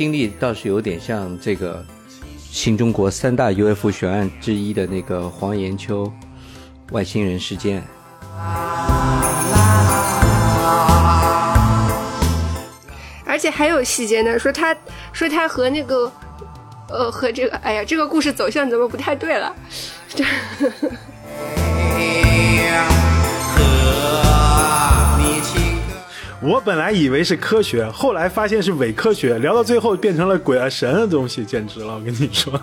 经历倒是有点像这个新中国三大 UFO 悬案之一的那个黄延秋外星人事件。而且还有细节呢，说他说他和那个呃和这个，哎呀，这个故事走向怎么不太对了？我本来以为是科学，后来发现是伪科学，聊到最后变成了鬼啊神的东西，简直了！我跟你说。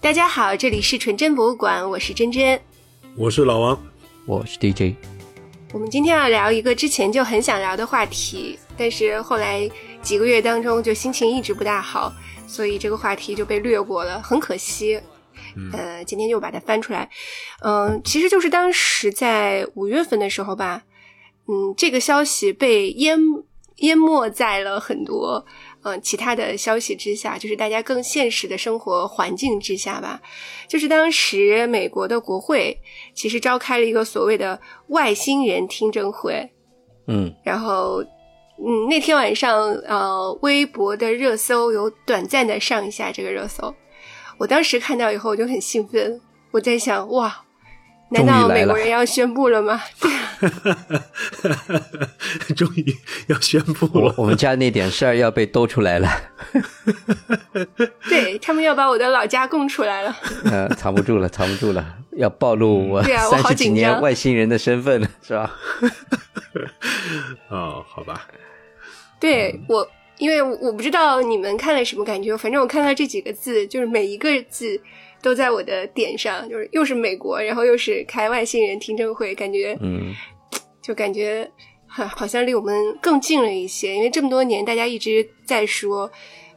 大家好，这里是纯真博物馆，我是真真，我是老王，我是 DJ。我们今天要聊一个之前就很想聊的话题，但是后来。几个月当中，就心情一直不大好，所以这个话题就被略过了，很可惜。呃，今天又把它翻出来。嗯，其实就是当时在五月份的时候吧，嗯，这个消息被淹淹没在了很多嗯其他的消息之下，就是大家更现实的生活环境之下吧。就是当时美国的国会其实召开了一个所谓的外星人听证会，嗯，然后。嗯，那天晚上，呃，微博的热搜有短暂的上一下这个热搜，我当时看到以后我就很兴奋，我在想，哇，难道美国人要宣布了吗？终于要宣布了，我们家那点事儿要被兜出来了，对他们要把我的老家供出来了，呃，藏不住了，藏不住了，要暴露我三十几年外星人的身份了，是吧？哦，好吧。对我，因为我不知道你们看了什么感觉，反正我看到这几个字，就是每一个字都在我的点上，就是又是美国，然后又是开外星人听证会，感觉，嗯，就感觉好好像离我们更近了一些，因为这么多年大家一直在说，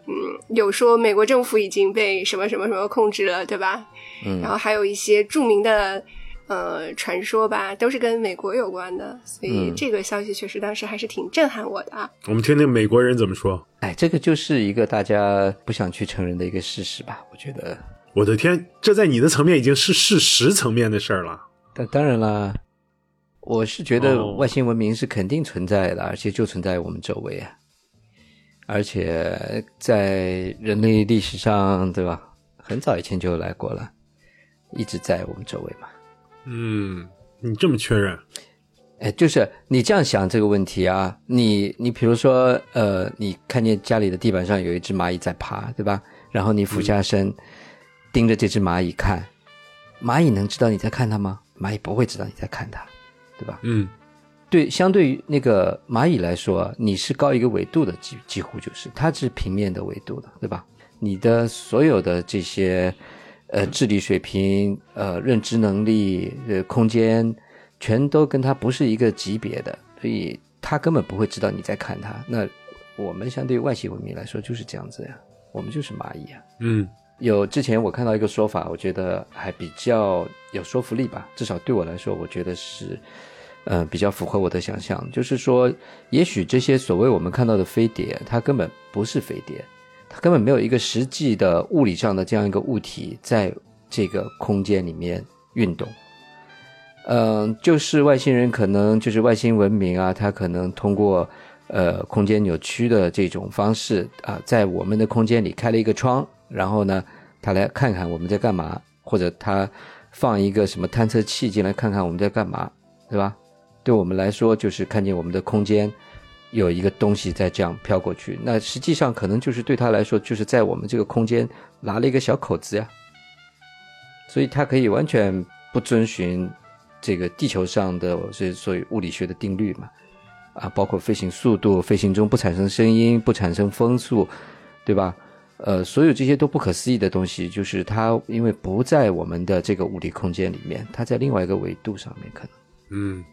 嗯，有说美国政府已经被什么什么什么控制了，对吧？嗯，然后还有一些著名的。呃，传说吧，都是跟美国有关的，所以这个消息确实当时还是挺震撼我的啊。我们听听美国人怎么说。哎，这个就是一个大家不想去承认的一个事实吧？我觉得，我的天，这在你的层面已经是事实层面的事儿了。但当然啦，我是觉得外星文明是肯定存在的，而且就存在我们周围啊，而且在人类历史上，对吧？很早以前就来过了，一直在我们周围嘛。嗯，你这么确认？哎，就是你这样想这个问题啊，你你比如说，呃，你看见家里的地板上有一只蚂蚁在爬，对吧？然后你俯下身盯着这只蚂蚁看，蚂蚁能知道你在看它吗？蚂蚁不会知道你在看它，对吧？嗯，对，相对于那个蚂蚁来说，你是高一个维度的，几几乎就是它是平面的维度的，对吧？你的所有的这些。呃，智力水平、呃，认知能力、呃，空间，全都跟他不是一个级别的，所以他根本不会知道你在看他。那我们相对于外星文明来说就是这样子呀，我们就是蚂蚁啊。嗯，有之前我看到一个说法，我觉得还比较有说服力吧，至少对我来说，我觉得是，呃，比较符合我的想象。就是说，也许这些所谓我们看到的飞碟，它根本不是飞碟。它根本没有一个实际的物理上的这样一个物体在这个空间里面运动，嗯，就是外星人可能就是外星文明啊，它可能通过呃空间扭曲的这种方式啊，在我们的空间里开了一个窗，然后呢，他来看看我们在干嘛，或者他放一个什么探测器进来看看我们在干嘛，对吧？对我们来说，就是看见我们的空间。有一个东西在这样飘过去，那实际上可能就是对他来说，就是在我们这个空间拉了一个小口子呀，所以他可以完全不遵循这个地球上的所所谓物理学的定律嘛，啊，包括飞行速度、飞行中不产生声音、不产生风速，对吧？呃，所有这些都不可思议的东西，就是它因为不在我们的这个物理空间里面，它在另外一个维度上面可能，嗯。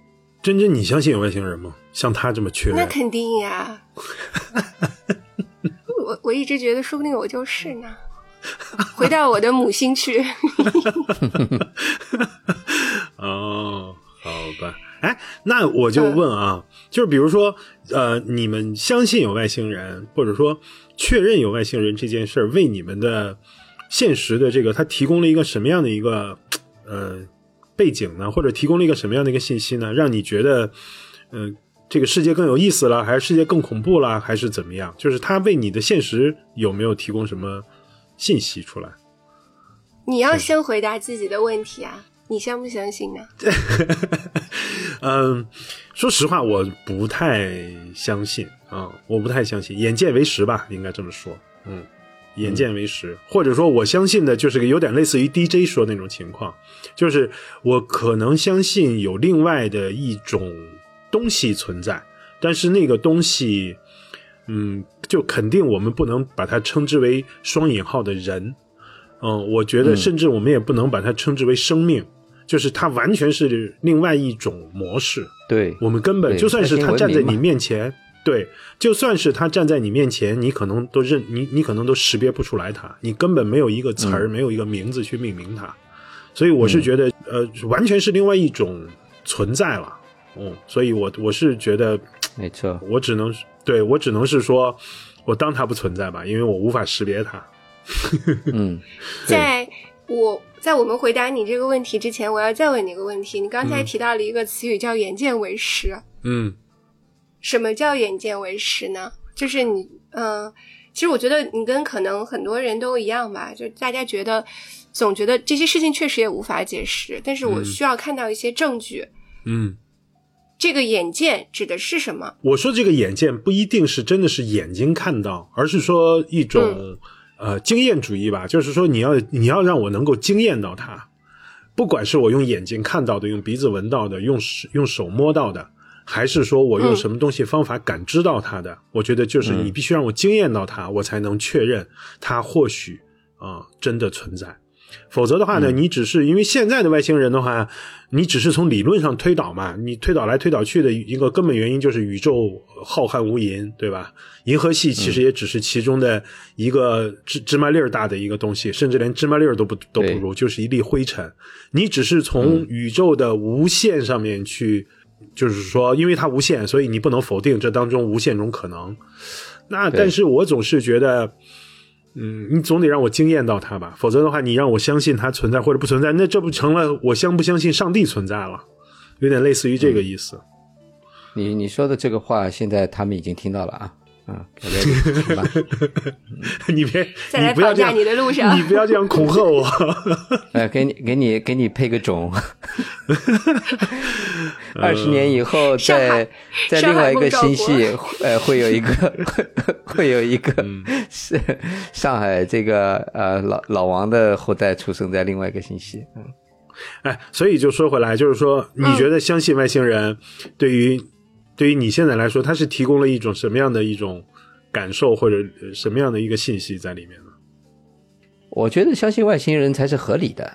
真真，你相信有外星人吗？像他这么确认？那肯定呀！我我一直觉得，说不定我就是呢。回到我的母星去。哦，好吧。哎，那我就问啊，就是比如说，呃，你们相信有外星人，或者说确认有外星人这件事儿，为你们的现实的这个它提供了一个什么样的一个呃背景呢？或者提供了一个什么样的一个信息呢？让你觉得嗯、这个世界更有意思了，还是世界更恐怖了，还是怎么样？就是它为你的现实有没有提供什么信息出来？你要先回答自己的问题啊，你相不相信呢？嗯，说实话，我不太相信啊，我不太相信，眼见为实吧，应该这么说。嗯，眼见为实，或者说我相信的就是个有点类似于 DJ 说那种情况，就是我可能相信有另外的一种东西存在，但是那个东西，嗯，就肯定我们不能把它称之为双引号的人。嗯，我觉得甚至我们也不能把它称之为生命，就是它完全是另外一种模式。对，我们根本就算是他站在你面前，对，就算是他站在你面前，你可能都认你，你可能都识别不出来他，你根本没有一个词儿，没有一个名字去命名他。所以我是觉得，呃，完全是另外一种存在了。嗯，所以我我是觉得，没错，我只能对我只能是说，我当它不存在吧，因为我无法识别它。嗯，在我在我们回答你这个问题之前，我要再问你一个问题。你刚才嗯提到了一个词语叫“眼见为实”，嗯什么叫眼见为实呢？就是你，嗯、其实我觉得你跟可能很多人都一样吧，就大家觉得总觉得这些事情确实也无法解释，但是我嗯需要看到一些证据。嗯。这个眼见指的是什么？我说这个眼见不一定是真的是眼睛看到，而是说一种、呃经验主义吧，就是说你要你要让我能够惊艳到它，不管是我用眼睛看到的，用鼻子闻到的，用手用手摸到的，还是说我用嗯。什么东西方法感知到它的，我觉得就是你必须让我惊艳到它，我才能确认它或许啊、真的存在。否则的话呢，你只是因为现在的外星人的话，你只是从理论上推导嘛，你推导来推导去的一个根本原因就是宇宙浩瀚无垠，对吧？银河系其实也只是其中的一个芝芝麻粒儿大的一个东西，甚至连芝麻粒儿都不都不如，就是一粒灰尘。你只是从宇宙的无限上面去，就是说，因为它无限，所以你不能否定这当中无限种可能。那但是我总是觉得。嗯，你总得让我惊艳到它吧，否则的话，你让我相信它存在或者不存在，那这不成了我相不相信上帝存在了？有点类似于这个意思。你你说的这个话，现在他们已经听到了啊，啊，改变好吧，你别，在来你不要这样，绑架你的路上你不要这样恐吓我。呃，给你给你给你配个种，二十年以后在在另外一个星系，呃，会有一个会有一个嗯。是上海这个呃老老王的后代出生在另外一个星系，嗯，哎，所以就说回来，就是说，你觉得相信外星人，对于对于你现在来说，它是提供了一种什么样的一种感受，或者呃什么样的一个信息在里面呢？我觉得相信外星人才是合理的，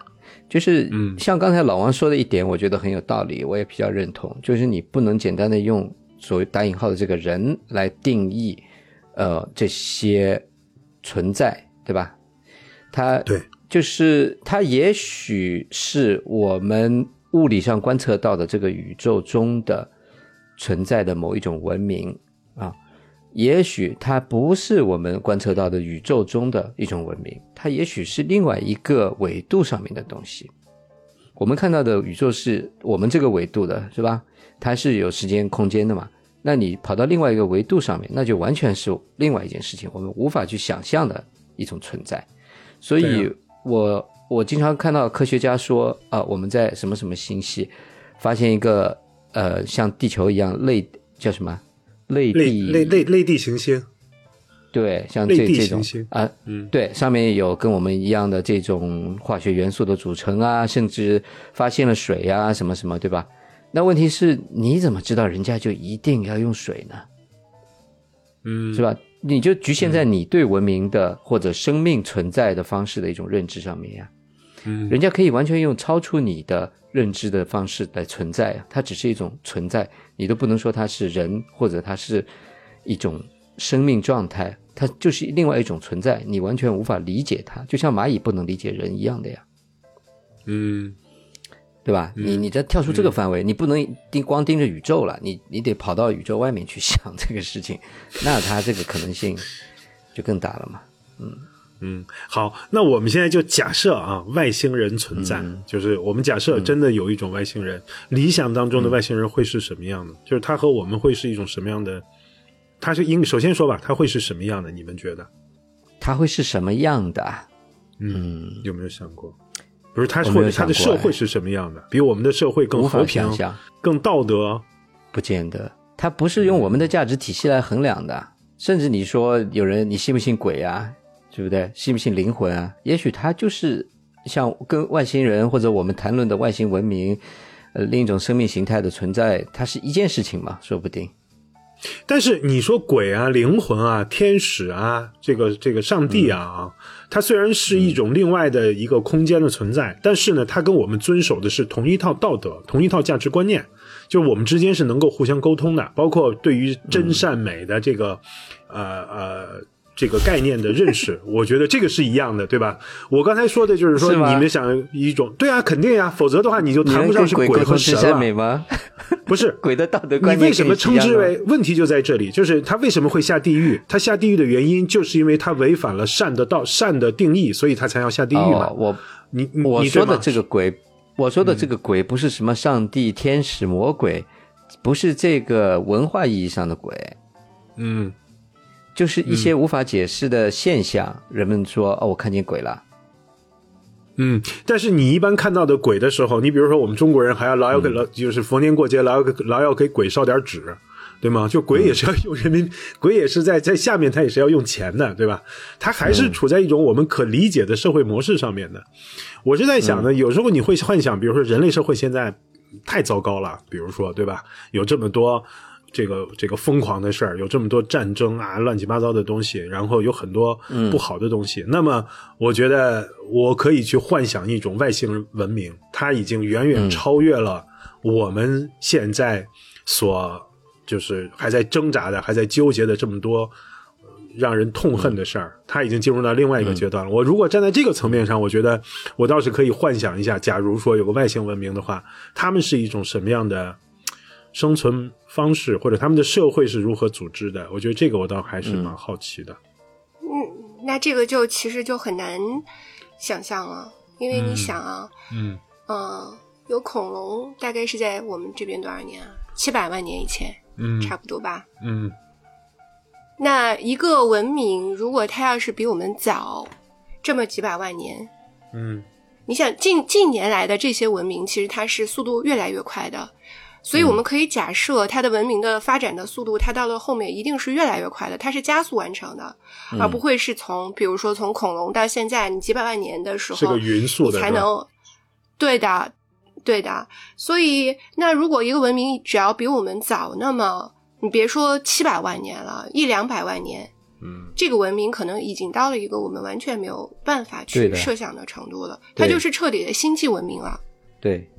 就是嗯像刚才老王说的一点，我觉得很有道理，我也比较认同，就是你不能简单的用所谓打引号的这个人来定义，呃，这些存在，对吧？它对，就是它也许是我们物理上观测到的这个宇宙中的存在的某一种文明啊，也许它不是我们观测到的宇宙中的一种文明，它也许是另外一个维度上面的东西。我们看到的宇宙是我们这个维度的，是吧？它是有时间空间的嘛？那你跑到另外一个维度上面，那就完全是另外一件事情，我们无法去想象的一种存在。所以我我经常看到科学家说啊，我们在什么什么星系发现一个呃像地球一样类叫什么？类类地类类类地行星，对，像这这种啊，嗯。对，上面有跟我们一样的这种化学元素的组成啊，甚至发现了水啊，什么什么，对吧？那问题是，你怎么知道人家就一定要用水呢？嗯，是吧？你就局限在你对文明的或者生命存在的方式的一种认知上面呀、嗯人家可以完全用超出你的认知的方式来存在啊，它只是一种存在，你都不能说它是人或者它是一种生命状态，它就是另外一种存在，你完全无法理解它，就像蚂蚁不能理解人一样的呀，嗯对吧？你你再跳出这个范围，你不能盯光盯着宇宙了，你你得跑到宇宙外面去想这个事情，那它这个可能性就更大了嘛。嗯，好，那我们现在就假设啊，外星人存在，嗯就是我们假设真的有一种外星人，理想当中的外星人会是什么样的？就是他和我们会是一种什么样的？他是应首先说吧，他会是什么样的？你们觉得他会是什么样的啊？嗯有没有想过？不是他我没或者他的社会是什么样的？比我们的社会更和平想、更道德？不见得。他不是用我们的价值体系来衡量的。甚至你说有人，你信不信鬼啊？对不对？信不信灵魂啊？也许它就是像跟外星人或者我们谈论的外星文明，呃，另一种生命形态的存在，它是一件事情嘛？说不定。但是你说鬼啊、灵魂啊、天使啊，这个这个上帝啊啊，它虽然是一种另外的一个空间的存在，但是呢，它跟我们遵守的是同一套道德、同一套价值观念，就是我们之间是能够互相沟通的，包括对于真善美的这个，呃呃。这个概念的认识，我觉得这个是一样的，对吧？我刚才说的就是说，是你们想一种，对啊，肯定呀、否则的话你就谈不上是鬼和神了。美吗？不是，鬼的道德观念为什么称之为问题就在这里？就是他为什么会下地狱？他下地狱的原因，就是因为他违反了善的道善的定义，所以他才要下地狱嘛。哦、我你你我说的这个鬼，我说的这个鬼不是什么上帝、天使、魔鬼，不是这个文化意义上的鬼，嗯就是一些无法解释的现象。人们说哦，我看见鬼了，嗯，但是你一般看到的鬼的时候，你比如说我们中国人还要老要给嗯老、就是逢年过节老要给老要给鬼烧点纸。对吗？就鬼也是要用人民，鬼也是在在下面，他也是要用钱的，对吧？他还是处在一种我们可理解的社会模式上面的。我是在想呢，有时候你会幻想，比如说人类社会现在太糟糕了，比如说对吧？有这么多这个这个疯狂的事儿，有这么多战争啊，乱七八糟的东西，然后有很多不好的东西。那么，我觉得我可以去幻想一种外星文明，它已经远远超越了我们现在所就是还在挣扎的、还在纠结的这么多。呃让人痛恨的事儿，它已经进入到另外一个阶段了。我如果站在这个层面上，我觉得我倒是可以幻想一下，假如说有个外星文明的话，他们是一种什么样的生存方式，或者他们的社会是如何组织的？我觉得这个我倒还是蛮好奇的。嗯，那这个就其实就很难想象了，因为你嗯想啊，嗯嗯，有恐龙，大概是在我们这边多少年啊？七百万年以前，嗯差不多吧。嗯那一个文明，如果它要是比我们早这么几百万年，嗯你想近近年来的这些文明，其实它是速度越来越快的，所以我们可以假设它的文明的发展的速度，它到了后面一定是越来越快的，它是加速完成的，而不会是从比如说从恐龙到现在你几百万年的时候，是个匀速的才能对的，对的。所以那如果一个文明只要比我们早，那么你别说七百万年了，一两百万年，嗯。这个文明可能已经到了一个我们完全没有办法去设想的程度了，它就是彻底的星际文明了。对，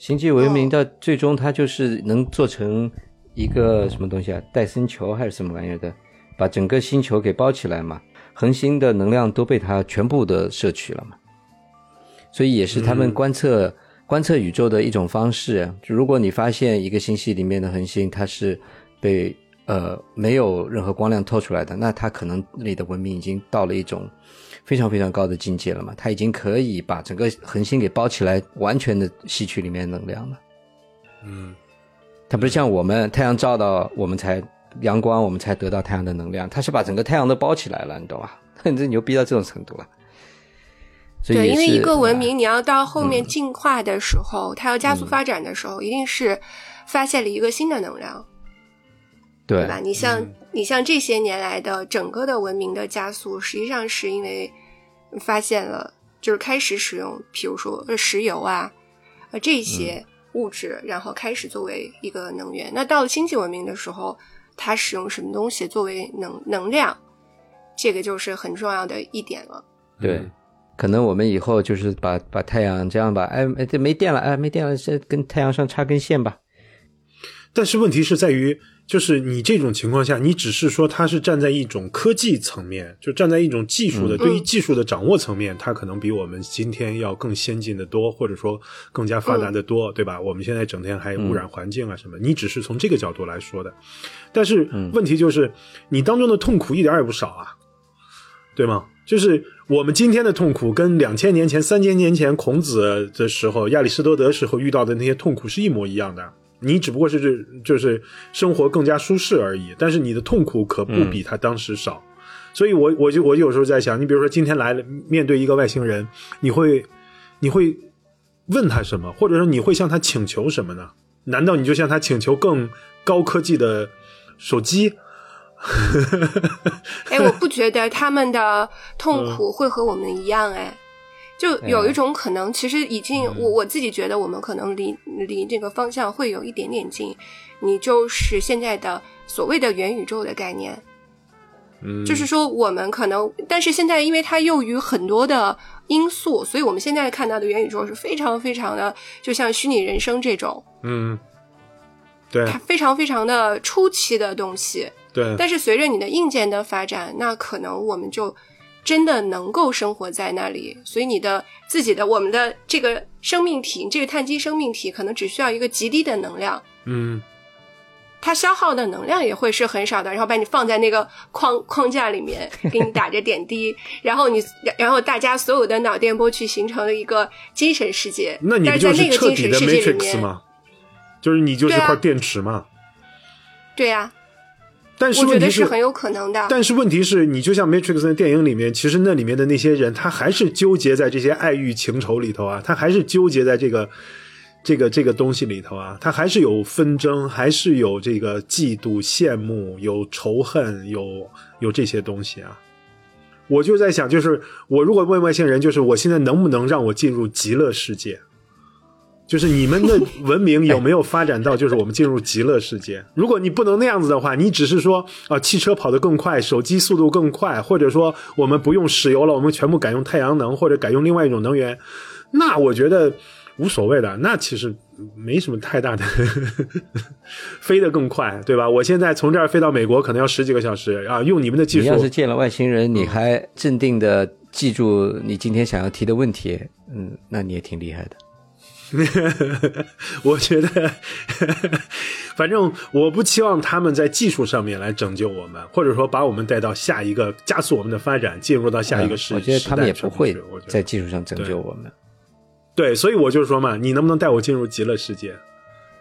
星际文明哦。到最终它就是能做成一个什么东西啊，戴森球还是什么玩意儿的，把整个星球给包起来嘛，恒星的能量都被它全部的摄取了嘛，所以也是他们嗯。观测、观测宇宙的一种方式。就如果你发现一个星系里面的恒星它是被呃没有任何光亮透出来的，那它可能那里的文明已经到了一种非常非常高的境界了嘛，它已经可以把整个恒星给包起来，完全的吸取里面能量了。嗯它不是像我们太阳照到我们才阳光，我们才得到太阳的能量，它是把整个太阳都包起来了，你懂吧？你这牛逼到这种程度了。所以对，因为一个文啊明你要到后面进化的时候，它要加速发展的时候，一定是发现了一个新的能量，对对吧？你像、你像这些年来的整个的文明的加速，实际上是因为发现了，就是开始使用，比如说呃石油啊，呃这些物质，然后开始作为一个能源。那到了星际文明的时候，它使用什么东西作为能能量，这个就是很重要的一点了。对，可能我们以后就是把把太阳这样吧，哎哎，这没电了，哎没电了，这跟太阳上插根线吧。但是问题是在于，就是你这种情况下，你只是说它是站在一种科技层面，就站在一种技术的、对于技术的掌握层面，它可能比我们今天要更先进的多，或者说更加发达的多，对吧？我们现在整天还污染环境啊什么，你只是从这个角度来说的。但是问题就是，你当中的痛苦一点也不少啊，对吗？就是我们今天的痛苦跟两千年前、三千年前孔子的时候、亚里士多德时候遇到的那些痛苦是一模一样的。你只不过是就是生活更加舒适而已，但是你的痛苦可不比他当时少。所以我我就我有时候在想，你比如说今天来了面对一个外星人，你会你会问他什么，或者说你会向他请求什么呢？难道你就向他请求更高科技的手机？哎，我不觉得他们的痛苦会和我们一样。哎，就有一种可能，其实已经我我自己觉得，我们可能离离这个方向会有一点点近。你就是现在的所谓的元宇宙的概念，嗯，就是说我们可能，但是现在因为它又与很多的因素，所以我们现在看到的元宇宙是非常非常的，就像虚拟人生这种，嗯，对，它非常非常的初期的东西。对，但是随着你的硬件的发展，那可能我们就真的能够生活在那里。所以你的自己的我们的这个生命体，这个碳基生命体，可能只需要一个极低的能量，嗯，它消耗的能量也会是很少的。然后把你放在那个框框架里面，给你打着点滴，然后你然后大家所有的脑电波去形成了一个精神世界。那你不但是在那个就是彻底的精神世界里 Matrix 面，吗？就是你就是块电池嘛。对呀、但是我觉问题是很有可能的。但是问题是你就像 Matrix 的电影里面，其实那里面的那些人，他还是纠结在这些爱欲情仇里头啊，他还是纠结在这个这个这个东西里头啊，他还是有纷争，还是有这个嫉妒、羡慕，有仇恨，有有这些东西啊。我就在想，就是我如果问外星人，就是我现在能不能让我进入极乐世界？就是你们的文明有没有发展到，就是我们进入极乐世界？如果你不能那样子的话，你只是说啊、汽车跑得更快，手机速度更快，或者说我们不用石油了，我们全部改用太阳能，或者改用另外一种能源，那我觉得无所谓的，那其实没什么太大的，飞得更快，对吧？我现在从这儿飞到美国可能要十几个小时啊，用你们的技术你要，是见了外星人，你还镇定的记住你今天想要提的问题，嗯，那你也挺厉害的。我觉得，反正我不期望他们在技术上面来拯救我们，或者说把我们带到下一个，加速我们的发展，进入到下一个时。嗯我觉得他们也不会在技术上拯救我们。对，所以我就说嘛，你能不能带我进入极乐世界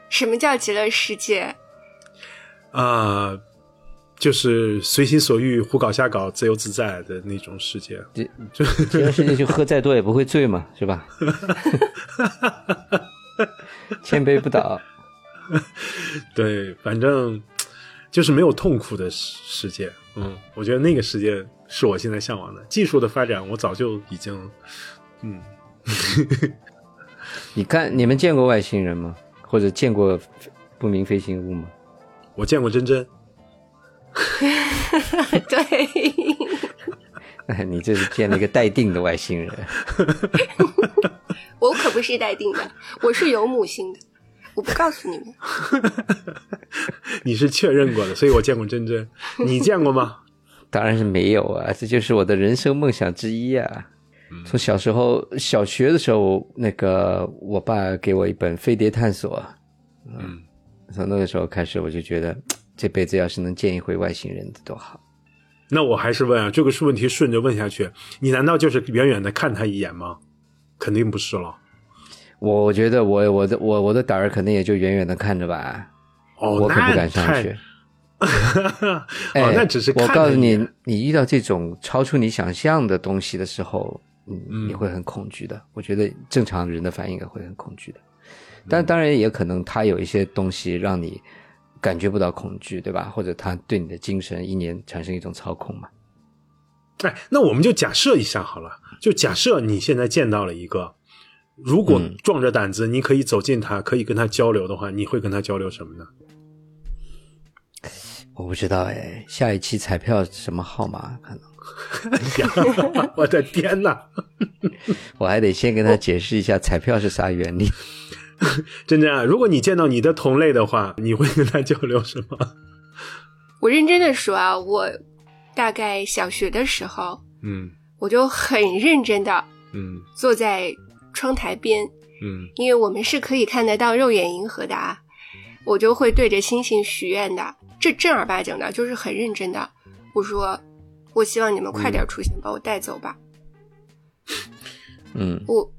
什么叫极乐世界？啊、就是随心所欲、胡搞瞎搞、自由自在的那种世界。极乐 世界就喝再多也不会醉嘛，是吧？千杯不倒。对，反正就是没有痛苦的世世界。嗯，我觉得那个世界是我现在向往的。技术的发展，我早就已经，嗯，你看，你们见过外星人吗？或者见过不明飞行物吗？我见过真真。对，你这是见了一个待定的外星人。我可不是待定的，我是有母星的，我不告诉你们。你是确认过的，所以我见过真真。你见过吗？当然是没有啊，这就是我的人生梦想之一啊。从小时候小学的时候，那个我爸给我一本《飞碟探索》，嗯，从那个时候开始，我就觉得这辈子要是能见一回外星人的多好。那我还是问啊，这个是问题顺着问下去，你难道就是远远的看他一眼吗？肯定不是了。我我觉得我我的我我的胆儿可能也就远远的看着吧，哦，我可不敢上太去。哦，哎，那只是看我告诉你你遇到这种超出你想象的东西的时候，嗯，嗯你会很恐惧的。我觉得正常人的反应也会很恐惧的，嗯但当然也可能他有一些东西让你感觉不到恐惧，对吧？或者他对你的精神一年产生一种操控嘛。哎，那我们就假设一下好了，就假设你现在见到了一个，如果嗯壮着胆子，你可以走近他，可以跟他交流的话，你会跟他交流什么呢？我不知道哎，下一期彩票什么号码？可能 我的天哪！我还得先跟他解释一下彩票是啥原理。真真啊，如果你见到你的同类的话，你会跟他交流什么？我认真的说啊，我大概小学的时候，嗯我就很认真的嗯坐在窗台边，嗯因为我们是可以看得到肉眼银河的啊，我就会对着星星许愿的，这正儿八经的，就是很认真的。我说，我我希望你们快点出现，把我带走吧。嗯我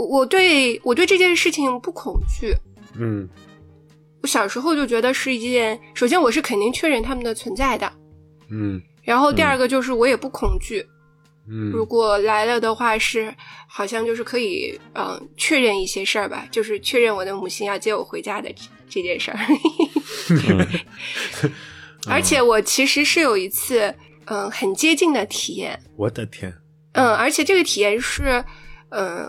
我我对我对这件事情不恐惧。嗯我小时候就觉得是一件，首先我是肯定确认他们的存在的，嗯然后第二个就是我也不恐惧。嗯如果来了的话，是好像就是可以嗯、确认一些事儿吧，就是确认我的母亲要接我回家的这这件事儿。而且我其实是有一次嗯、很接近的体验，我的天，嗯，而且这个体验是，呃，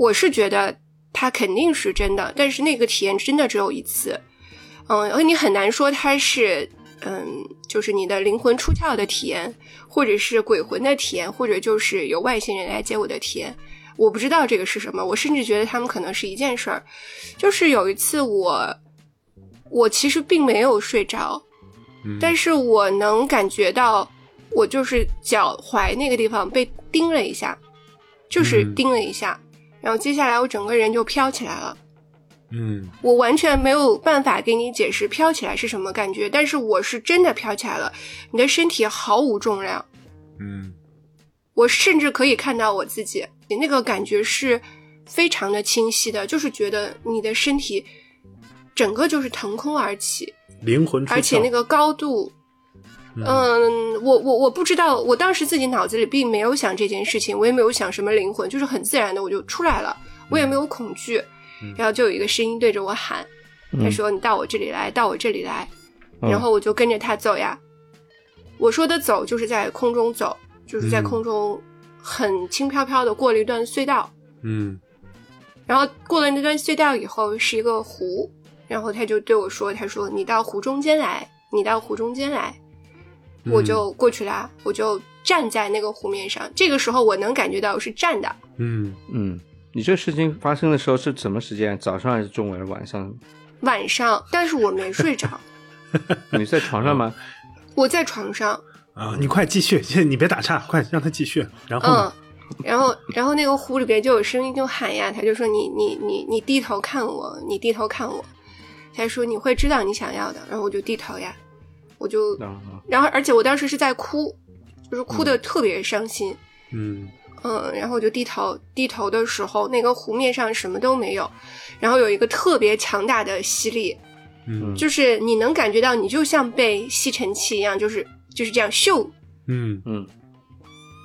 我是觉得它肯定是真的，但是那个体验真的只有一次，嗯，而你很难说它是，嗯，就是你的灵魂出窍的体验，或者是鬼魂的体验，或者就是有外星人来接我的体验，我不知道这个是什么，我甚至觉得他们可能是一件事儿，就是有一次我，我其实并没有睡着，嗯但是我能感觉到，我就是脚踝那个地方被叮了一下，就是嗯叮了一下，然后接下来我整个人就飘起来了。嗯。我完全没有办法给你解释飘起来是什么感觉，但是我是真的飘起来了，你的身体毫无重量，嗯。我甚至可以看到我自己，你那个感觉是非常的清晰的，就是觉得你的身体整个就是腾空而起，灵魂，而且那个高度，嗯，我我我不知道，我当时自己脑子里并没有想这件事情，我也没有想什么灵魂，就是很自然的我就出来了，我也没有恐惧，嗯。然后就有一个声音对着我喊，他说：“你到我这里来，到我这里来。”嗯。然后我就跟着他走呀。我说的走就是在空中走，就是在嗯。空中很轻飘飘的过了一段隧道，嗯。然后过了那段隧道以后是一个湖，然后他就对我说：“他说你到湖中间来，你到湖中间来。”嗯我就过去啦，我就站在那个湖面上。这个时候我能感觉到我是站的，嗯嗯，你这个事情发生的时候是什么时间？早上还是中午还是晚上？晚上，但是我没睡着，你在床上吗？我在床上，啊，你快继续，你别打岔，快让他继续。然后嗯？，然后然后那个湖里边就有声音就喊呀，他就说你你你你低头看我，你低头看我，他说你会知道你想要的，然后我就低头呀，我就，啊然后而且我当时是在哭，就是哭的特别伤心，嗯嗯，然后我就低头，低头的时候，那个湖面上什么都没有，然后有一个特别强大的吸力，嗯就是你能感觉到，你就像被吸尘器一样，就是就是这样咻，嗯嗯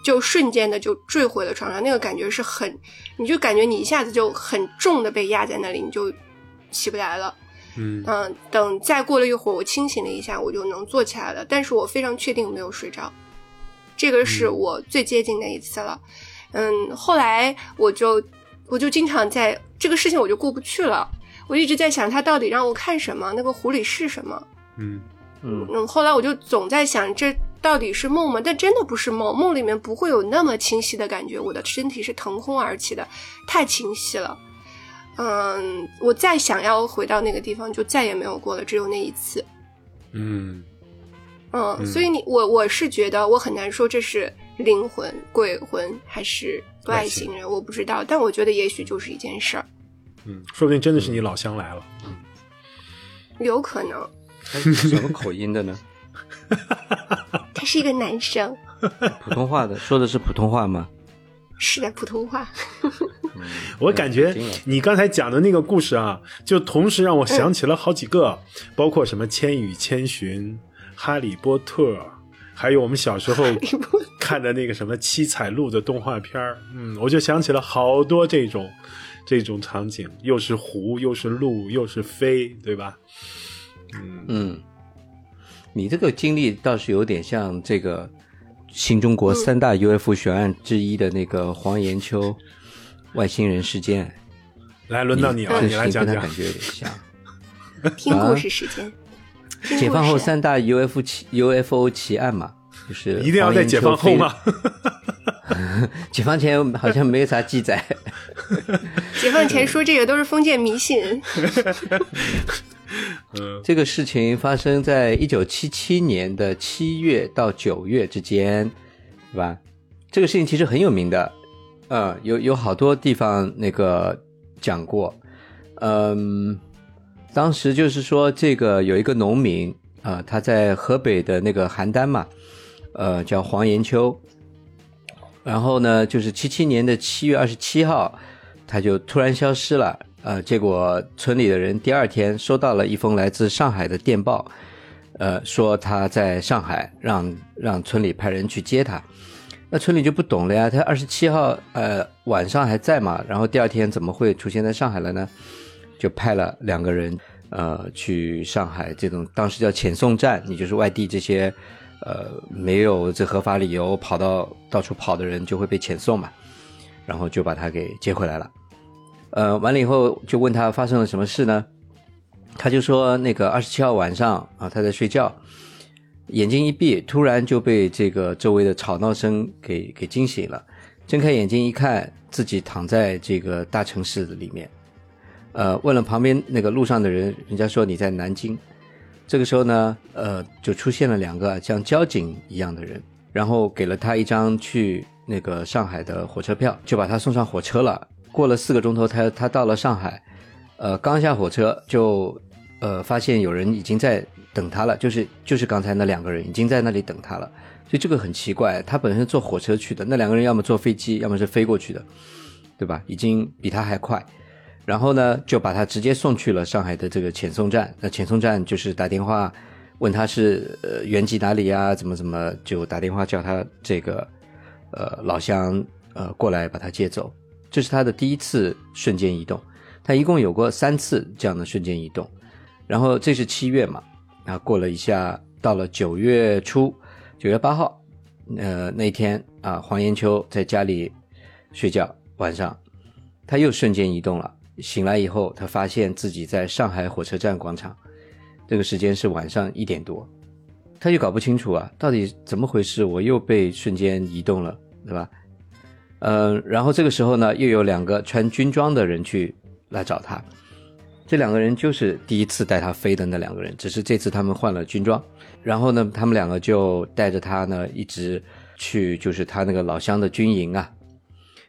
就瞬间的就坠回了床上，那个感觉是很，你就感觉你一下子就很重的被压在那里，你就起不来了。嗯嗯，等再过了一会儿，我清醒了一下，我就能坐起来了。但是我非常确定没有睡着，这个是我最接近的一次了。嗯，后来我就我就经常在这个事情我就过不去了，我一直在想他到底让我看什么，那个湖里是什么。嗯嗯嗯，后来我就总在想，这到底是梦吗？但真的不是梦，梦里面不会有那么清晰的感觉，我的身体是腾空而起的，太清晰了。嗯，我再想要回到那个地方，就再也没有过了，只有那一次。嗯嗯，嗯所以你我我是觉得我很难说这是灵魂、鬼魂还是外星人，我不知道，但我觉得也许就是一件事儿，嗯，说不定真的是你老乡来了。嗯有可能他是什么口音的呢？他是一个男生，普通话的，说的是普通话吗？是的，普通话。我感觉你刚才讲的那个故事啊，就同时让我想起了好几个，包括什么《千与千寻》《哈利波特》，还有我们小时候看的那个什么七彩鹿的动画片儿。嗯，我就想起了好多这种这种场景，又是湖，又是鹿，又是飞，对吧？嗯嗯，你这个经历倒是有点像这个新中国三大 UFO 悬案之一的那个黄延秋外星人事件。来，轮到你了，这你来讲讲跟他感。觉有点像。听故事时间。听解放后三大 UFO 奇 UFO 奇案嘛，就是一定要在解放后吗？解放前好像没有啥记载。解放前说这个都是封建迷信。嗯这个事情发生在一九七七年的七月到九月之间，对吧？这个事情其实很有名的，嗯，有有好多地方那个讲过，嗯，当时就是说这个有一个农民啊、他在河北的那个邯郸嘛，呃，叫黄延秋。然后呢，就是七七年的七月二十七号，他就突然消失了。呃，结果村里的人第二天收到了一封来自上海的电报，呃，说他在上海，让让村里派人去接他。那村里就不懂了呀，他二十七号呃晚上还在嘛，然后第二天怎么会出现在上海了呢？就派了两个人呃去上海，这种当时叫遣送站，你就是外地这些呃没有这合法理由跑到到处跑的人就会被遣送嘛，然后就把他给接回来了。呃，完了以后就问他发生了什么事呢？他就说那个二十七号晚上啊，他在睡觉，眼睛一闭，突然就被这个周围的吵闹声给给惊醒了。睁开眼睛一看，自己躺在这个大城市里面。呃，问了旁边那个路上的人，人家说你在南京。这个时候呢，呃，就出现了两个像交警一样的人，然后给了他一张去那个上海的火车票，就把他送上火车了。过了四个钟头，他他到了上海，呃，刚下火车就，呃，发现有人已经在等他了，就是就是刚才那两个人已经在那里等他了，所以这个很奇怪，他本身坐火车去的，那两个人要么坐飞机，要么是飞过去的，对吧？已经比他还快，然后呢，就把他直接送去了上海的这个遣送站，那遣送站就是打电话问他是呃原籍哪里呀，怎么怎么，就打电话叫他这个呃老乡呃过来把他接走。这是他的第一次瞬间移动，他一共有过三次这样的瞬间移动，然后这是七月嘛，啊，过了一下，到了九月初，九月八号，呃，那天啊，黄延秋在家里睡觉，晚上他又瞬间移动了，醒来以后，他发现自己在上海火车站广场，这个时间是晚上一点多，他就搞不清楚啊，到底怎么回事，我又被瞬间移动了，对吧？嗯，然后这个时候呢，又有两个穿军装的人去来找他，这两个人就是第一次带他飞的那两个人，只是这次他们换了军装。然后呢，他们两个就带着他呢，一直去就是他那个老乡的军营啊。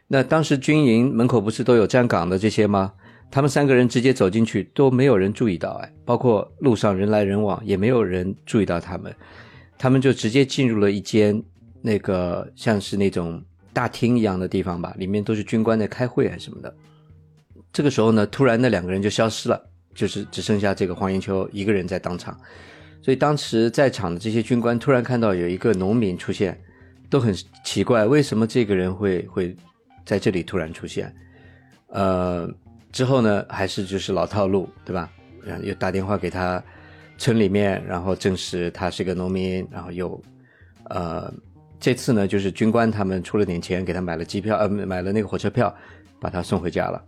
那当时军营门口不是都有站岗的这些吗？他们三个人直接走进去，都没有人注意到，哎，包括路上人来人往，也没有人注意到他们，他们就直接进入了一间那个像是那种。大厅一样的地方吧，里面都是军官在开会还是什么的。这个时候呢，突然那两个人就消失了，就是只剩下这个黄延秋一个人在当场。所以当时在场的这些军官突然看到有一个农民出现，都很奇怪，为什么这个人会会在这里突然出现？呃，之后呢，还是就是老套路，对吧？又打电话给他村里面，然后证实他是个农民，然后又呃。这次呢，就是军官他们出了点钱，给他买了机票，呃，买了那个火车票，把他送回家了。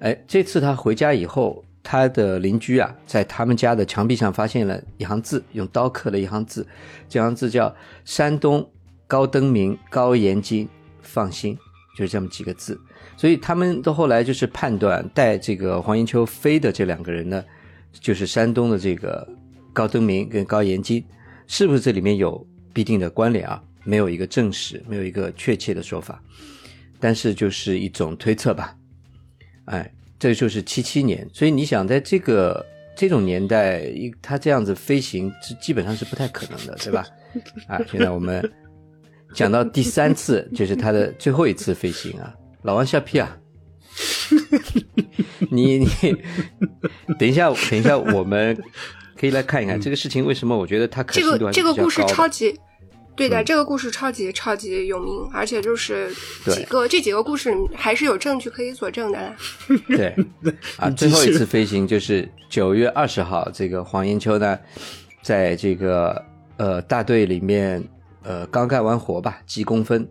哎，这次他回家以后，他的邻居啊，在他们家的墙壁上发现了一行字，用刀刻了一行字，这行字叫“山东高登明高延金放心”，就是这么几个字。所以他们都后来就是判断带这个黄延秋飞的这两个人呢，就是山东的这个高登明跟高延金，是不是这里面有必定的关联啊？没有一个证实，没有一个确切的说法，但是就是一种推测吧。哎，这就是七七年，所以你想在这个这种年代，一他这样子飞行，是基本上是不太可能的，对吧？啊，现在我们讲到第三次，就是他的最后一次飞行啊，老王笑屁啊！你你等一下，等一下，我们可以来看一看这个事情为什么？我觉得他可信度还是比较高。这个故事超级。对的，这个故事超级超级有名，而且就是几个这几个故事还是有证据可以佐证的啦。对，啊，最后一次飞行就是九月二十号，这个黄延秋呢，在这个呃大队里面呃刚干完活吧，记工分，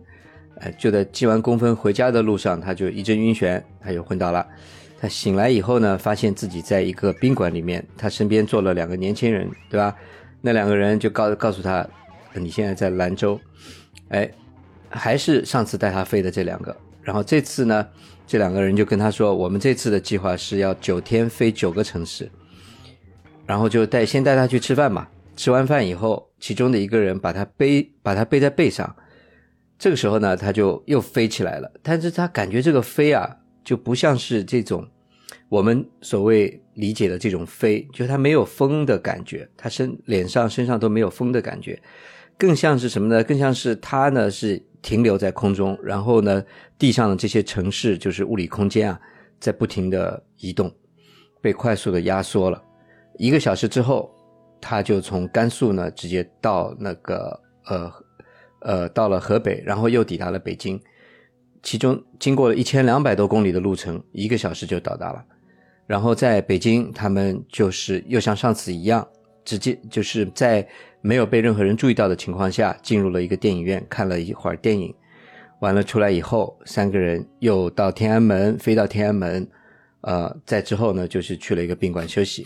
呃就在记完工分回家的路上，他就一阵晕眩，他就昏倒了。他醒来以后呢，发现自己在一个宾馆里面，他身边坐了两个年轻人，对吧？那两个人就告告诉他。你现在在兰州，哎，还是上次带他飞的这两个。然后这次呢，这两个人就跟他说：“我们这次的计划是要九天飞九个城市，然后就带先带他去吃饭嘛。吃完饭以后，其中的一个人把他背，把他背在背上。这个时候呢，他就又飞起来了。但是他感觉这个飞啊，就不像是这种我们所谓理解的这种飞，就他没有风的感觉，他身脸上身上都没有风的感觉。”更像是什么呢？更像是它呢是停留在空中，然后呢地上的这些城市就是物理空间啊，在不停的移动，被快速的压缩了。一个小时之后，它就从甘肃呢直接到那个呃呃到了河北，然后又抵达了北京。其中经过了一千两百多公里的路程，一个小时就到达了。然后在北京，他们就是又像上次一样，直接就是在没有被任何人注意到的情况下，进入了一个电影院看了一会儿电影。完了出来以后，三个人又到天安门，飞到天安门，呃，在之后呢，就是去了一个宾馆休息。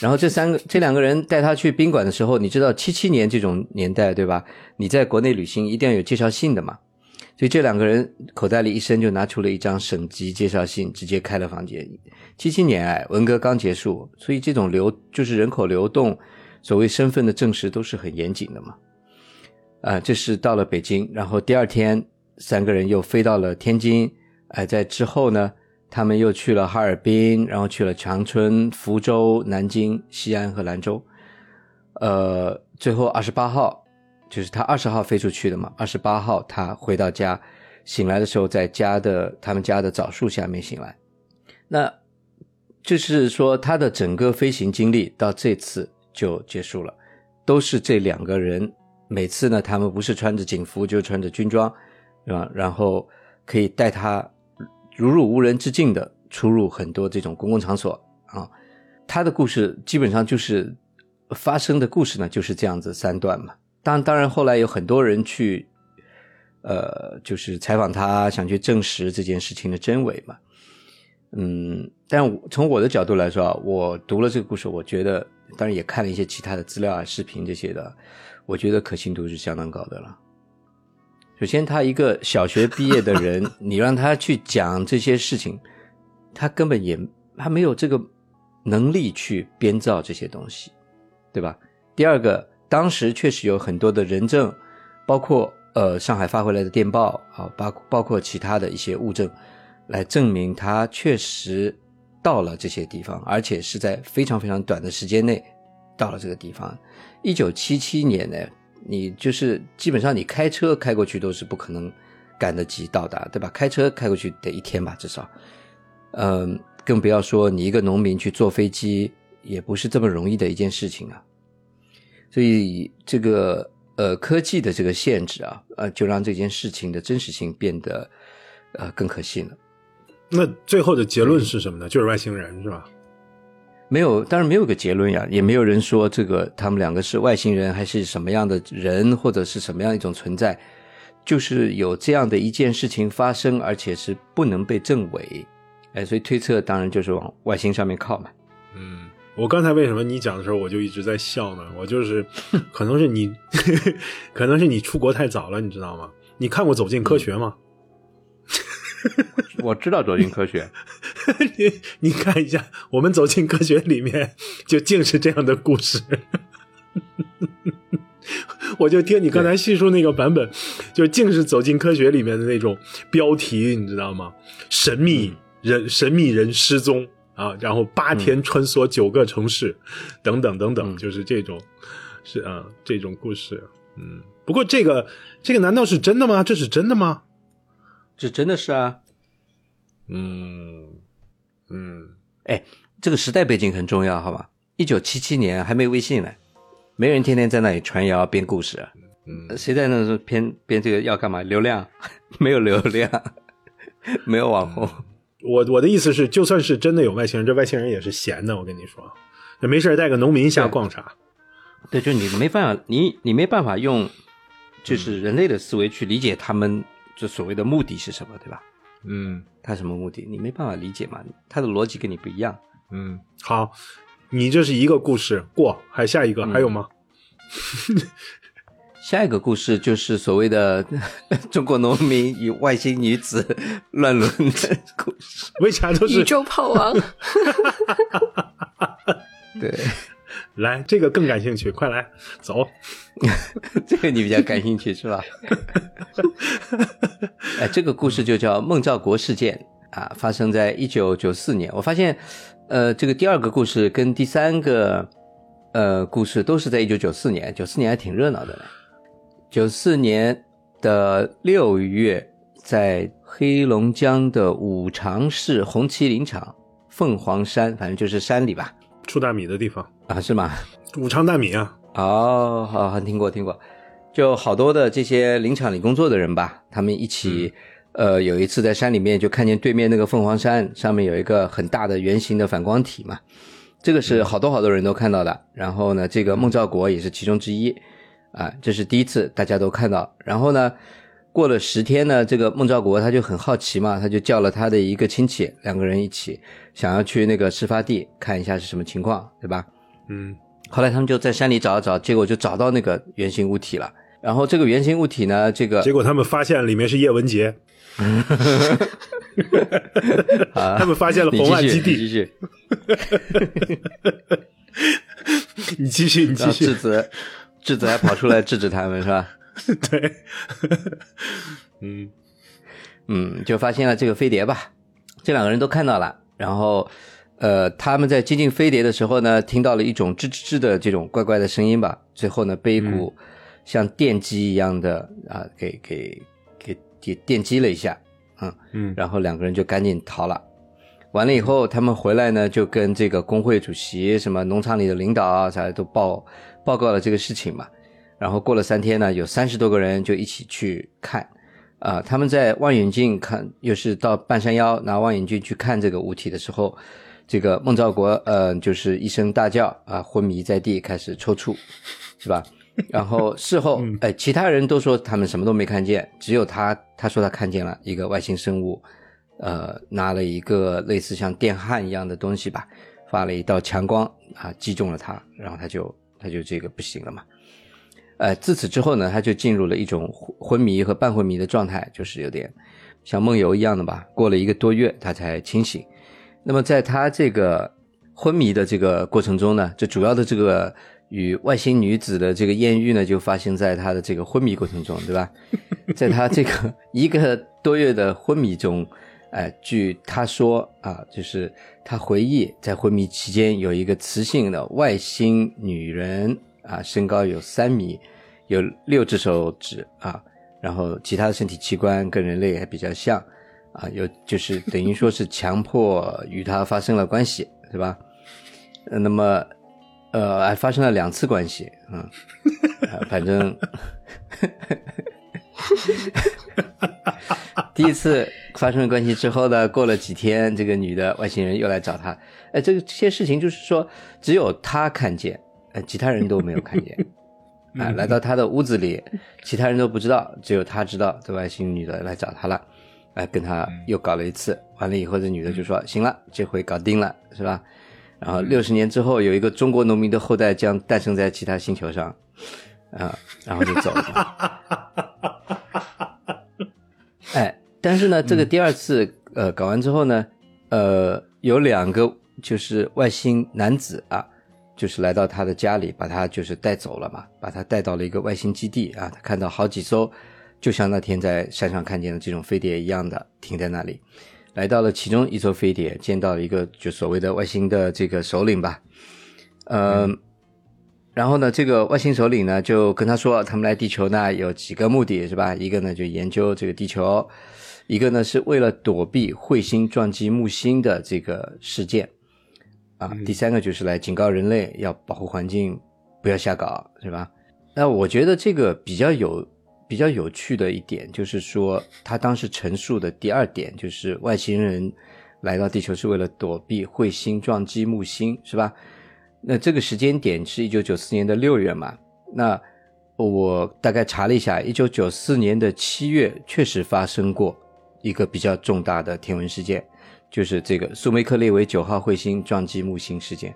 然后这三个这两个人带他去宾馆的时候，你知道七七年这种年代对吧？你在国内旅行一定要有介绍信的嘛。所以这两个人口袋里一伸就拿出了一张省级介绍信，直接开了房间。七七年哎，文革刚结束，所以这种流就是人口流动，所谓身份的证实都是很严谨的嘛。啊，这是到了北京，然后第二天三个人又飞到了天津。哎，在之后呢，他们又去了哈尔滨，然后去了长春、福州、南京、西安和兰州。呃，最后二十八号。就是他二十号飞出去的嘛，二十八号他回到家，醒来的时候在家的他们家的枣树下面醒来，那就是说他的整个飞行经历到这次就结束了，都是这两个人每次呢，他们不是穿着警服就穿着军装，对吧？然后可以带他如入无人之境的出入很多这种公共场所啊，他的故事基本上就是发生的故事呢就是这样子三段嘛。当当然，后来有很多人去，呃，就是采访他，想去证实这件事情的真伪嘛。嗯，但从我的角度来说啊，我读了这个故事，我觉得，当然也看了一些其他的资料啊、视频这些的，我觉得可信度是相当高的了。首先，他一个小学毕业的人，你让他去讲这些事情，他根本也他没有这个能力去编造这些东西，对吧？第二个。当时确实有很多的人证，包括呃上海发回来的电报啊，包包括其他的一些物证，来证明他确实到了这些地方，而且是在非常非常短的时间内到了这个地方。一九七七年呢，你就是基本上你开车开过去都是不可能赶得及到达，对吧？开车开过去得一天吧，至少，嗯，更不要说你一个农民去坐飞机，也不是这么容易的一件事情啊。所以这个呃科技的这个限制啊，呃，就让这件事情的真实性变得呃更可信了。那最后的结论是什么呢？就是外星人是吧？没有，当然没有个结论呀，也没有人说这个他们两个是外星人还是什么样的人，或者是什么样一种存在，就是有这样的一件事情发生，而且是不能被证伪。哎，所以推测当然就是往外星上面靠嘛。嗯。我刚才为什么你讲的时候我就一直在笑呢？我就是，可能是你，可能是你出国太早了，你知道吗？你看过《走进科学》吗？我知道《走进科学》，你你看一下，我们《走进科学》里面就竟是这样的故事。我就听你刚才叙述那个版本，就竟是《走进科学》里面的那种标题，你知道吗？神秘人，神秘人失踪。啊，然后八天穿梭九个城市，等等等等，就是这种，是啊，这种故事，嗯。不过这个这个难道是真的吗？这是真的吗？这真的是啊，嗯嗯。哎，这个时代背景很重要，好吧？一九七七年还没微信呢，没人天天在那里传谣编故事，嗯，谁在那说编编这个要干嘛？流量？没有流量，没有网红。我我的意思是，就算是真的有外星人，这外星人也是闲的。我跟你说，没事带个农民瞎逛啥？对，就你没办法，你你没办法用，就是人类的思维去理解他们这所谓的目的是什么，对吧？嗯，他什么目的？你没办法理解嘛？他的逻辑跟你不一样。嗯，好，你这是一个故事过，还下一个还有吗？下一个故事就是所谓的 中国农民与外星女子 乱伦的故事，为啥都是宇宙炮王？对，来这个更感兴趣，快来走，这个你比较感兴趣是吧？哎，这个故事就叫孟兆国事件啊，发生在一九九四年。我发现，呃，这个第二个故事跟第三个呃故事都是在一九九四年，九四年还挺热闹的呢。九四年的六月，在黑龙江的五常市红旗林场凤凰山，反正就是山里吧，出大米的地方啊，是吗？武昌大米啊。哦，好，好，听过，听过。就好多的这些林场里工作的人吧，他们一起，呃，有一次在山里面就看见对面那个凤凰山上面有一个很大的圆形的反光体嘛，这个是好多好多人都看到的。然后呢，这个孟兆国也是其中之一，啊，这是第一次大家都看到。然后呢，过了十天呢，这个孟兆国他就很好奇嘛，他就叫了他的一个亲戚，两个人一起想要去那个事发地看一下是什么情况，对吧？嗯。后来他们就在山里找了找，结果就找到那个圆形物体了。然后这个圆形物体呢，这个结果他们发现里面是叶文洁，他们发现了红岸基地。继续，你继续，你继续。智子，智子还跑出来制止他们，是吧？对，嗯嗯，就发现了这个飞碟吧。这两个人都看到了，然后。呃，他们在接近飞碟的时候呢，听到了一种吱吱吱的这种怪怪的声音吧。最后呢，被一股像电击一样的啊，给给给给电击了一下，嗯嗯，然后两个人就赶紧逃了。完了以后，他们回来呢，就跟这个工会主席、什么农场里的领导啊啥都报报告了这个事情嘛。然后过了三天呢，有三十多个人就一起去看，啊，他们在望远镜看，又是到半山腰拿望远镜去看这个物体的时候。这个孟兆国，呃，就是一声大叫啊，昏迷在地，开始抽搐，是吧？然后事后，哎，其他人都说他们什么都没看见，只有他，他说他看见了一个外星生物，呃，拿了一个类似像电焊一样的东西吧，发了一道强光啊，击中了他，然后他就他就这个不行了嘛。呃，自此之后呢，他就进入了一种昏迷和半昏迷的状态，就是有点像梦游一样的吧。过了一个多月，他才清醒。那么在他这个昏迷的这个过程中呢，这主要的这个与外星女子的这个艳遇呢，就发生在他的这个昏迷过程中，对吧？在他这个 一个多月的昏迷中，哎，据他说啊，就是他回忆在昏迷期间有一个雌性的外星女人啊，身高有三米，有六只手指啊，然后其他的身体器官跟人类还比较像。啊，有就是等于说是强迫与他发生了关系，是吧？那么，呃，还发生了两次关系，嗯，反正，第一次发生了关系之后呢，过了几天，这个女的外星人又来找他，哎，这个这些事情就是说，只有他看见，呃，其他人都没有看见，啊，来到他的屋子里，其他人都不知道，只有他知道，这外星女的来找他了。哎，跟他又搞了一次，完了以后，这女的就说：“行了，这回搞定了，是吧？”然后六十年之后，有一个中国农民的后代将诞生在其他星球上，啊，然后就走了。哎，但是呢，这个第二次呃搞完之后呢，呃，有两个就是外星男子啊，就是来到他的家里，把他就是带走了嘛，把他带到了一个外星基地啊，他看到好几艘。就像那天在山上看见的这种飞碟一样的，停在那里，来到了其中一艘飞碟，见到了一个就所谓的外星的这个首领吧，嗯，然后呢，这个外星首领呢就跟他说，他们来地球呢有几个目的是吧？一个呢就研究这个地球，一个呢是为了躲避彗星撞击木星的这个事件，啊，第三个就是来警告人类要保护环境，不要瞎搞，是吧？那我觉得这个比较有。比较有趣的一点就是说，他当时陈述的第二点就是外星人来到地球是为了躲避彗星撞击木星，是吧？那这个时间点是一九九四年的六月嘛？那我大概查了一下，一九九四年的七月确实发生过一个比较重大的天文事件，就是这个苏梅克列维九号彗星撞击木星事件，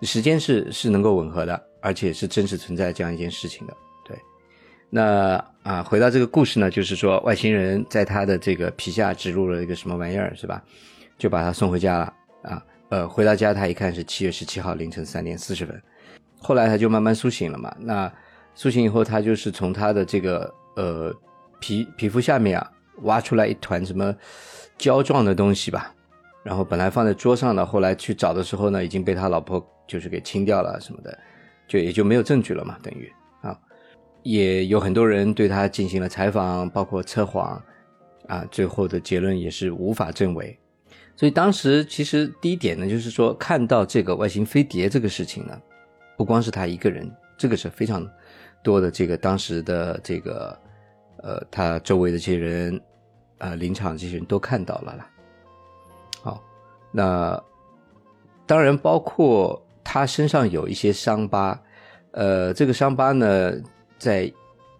时间是是能够吻合的，而且是真实存在这样一件事情的。那啊，回到这个故事呢，就是说外星人在他的这个皮下植入了一个什么玩意儿，是吧？就把他送回家了啊。呃，回到家他一看是七月十七号凌晨三点四十分，后来他就慢慢苏醒了嘛。那苏醒以后，他就是从他的这个呃皮皮肤下面啊挖出来一团什么胶状的东西吧，然后本来放在桌上的，后来去找的时候呢，已经被他老婆就是给清掉了什么的，就也就没有证据了嘛，等于。也有很多人对他进行了采访，包括测谎，啊，最后的结论也是无法证伪。所以当时其实第一点呢，就是说看到这个外星飞碟这个事情呢，不光是他一个人，这个是非常多的这个当时的这个呃他周围的这些人啊临场这些人都看到了啦。好，那当然包括他身上有一些伤疤，呃，这个伤疤呢在。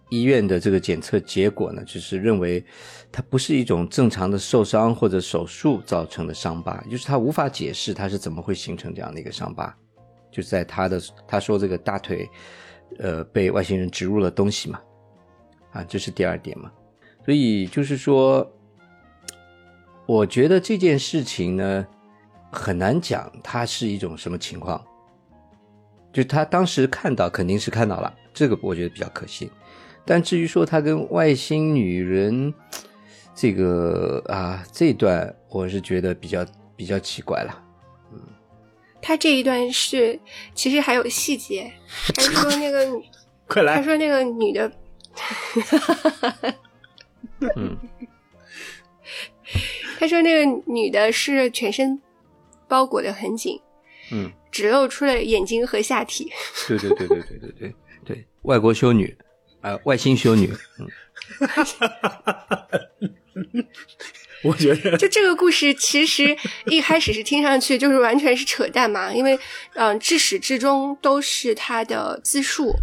医院的这个检测结果呢，就是认为它不是一种正常的受伤或者手术造成的伤疤，就是他无法解释他是怎么会形成这样的一个伤疤，就在他的他说这个大腿，呃，被外星人植入了东西嘛，啊，这是第二点嘛，所以就是说，我觉得这件事情呢很难讲它是一种什么情况，就他当时看到肯定是看到了，这个我觉得比较可信。但至于说他跟外星女人这个啊这段，我是觉得比较比较奇怪了。嗯他这一段是，其实还有细节。他说那个，快来！他说那个女的，嗯，他说那个女的是全身包裹的很紧，嗯，只露出了眼睛和下体。对对对对对对对。外国修女。呃，外星修女，嗯，我觉得就这个故事，其实一开始是听上去就是完全是扯淡嘛，因为嗯，至始至终都是他的自述，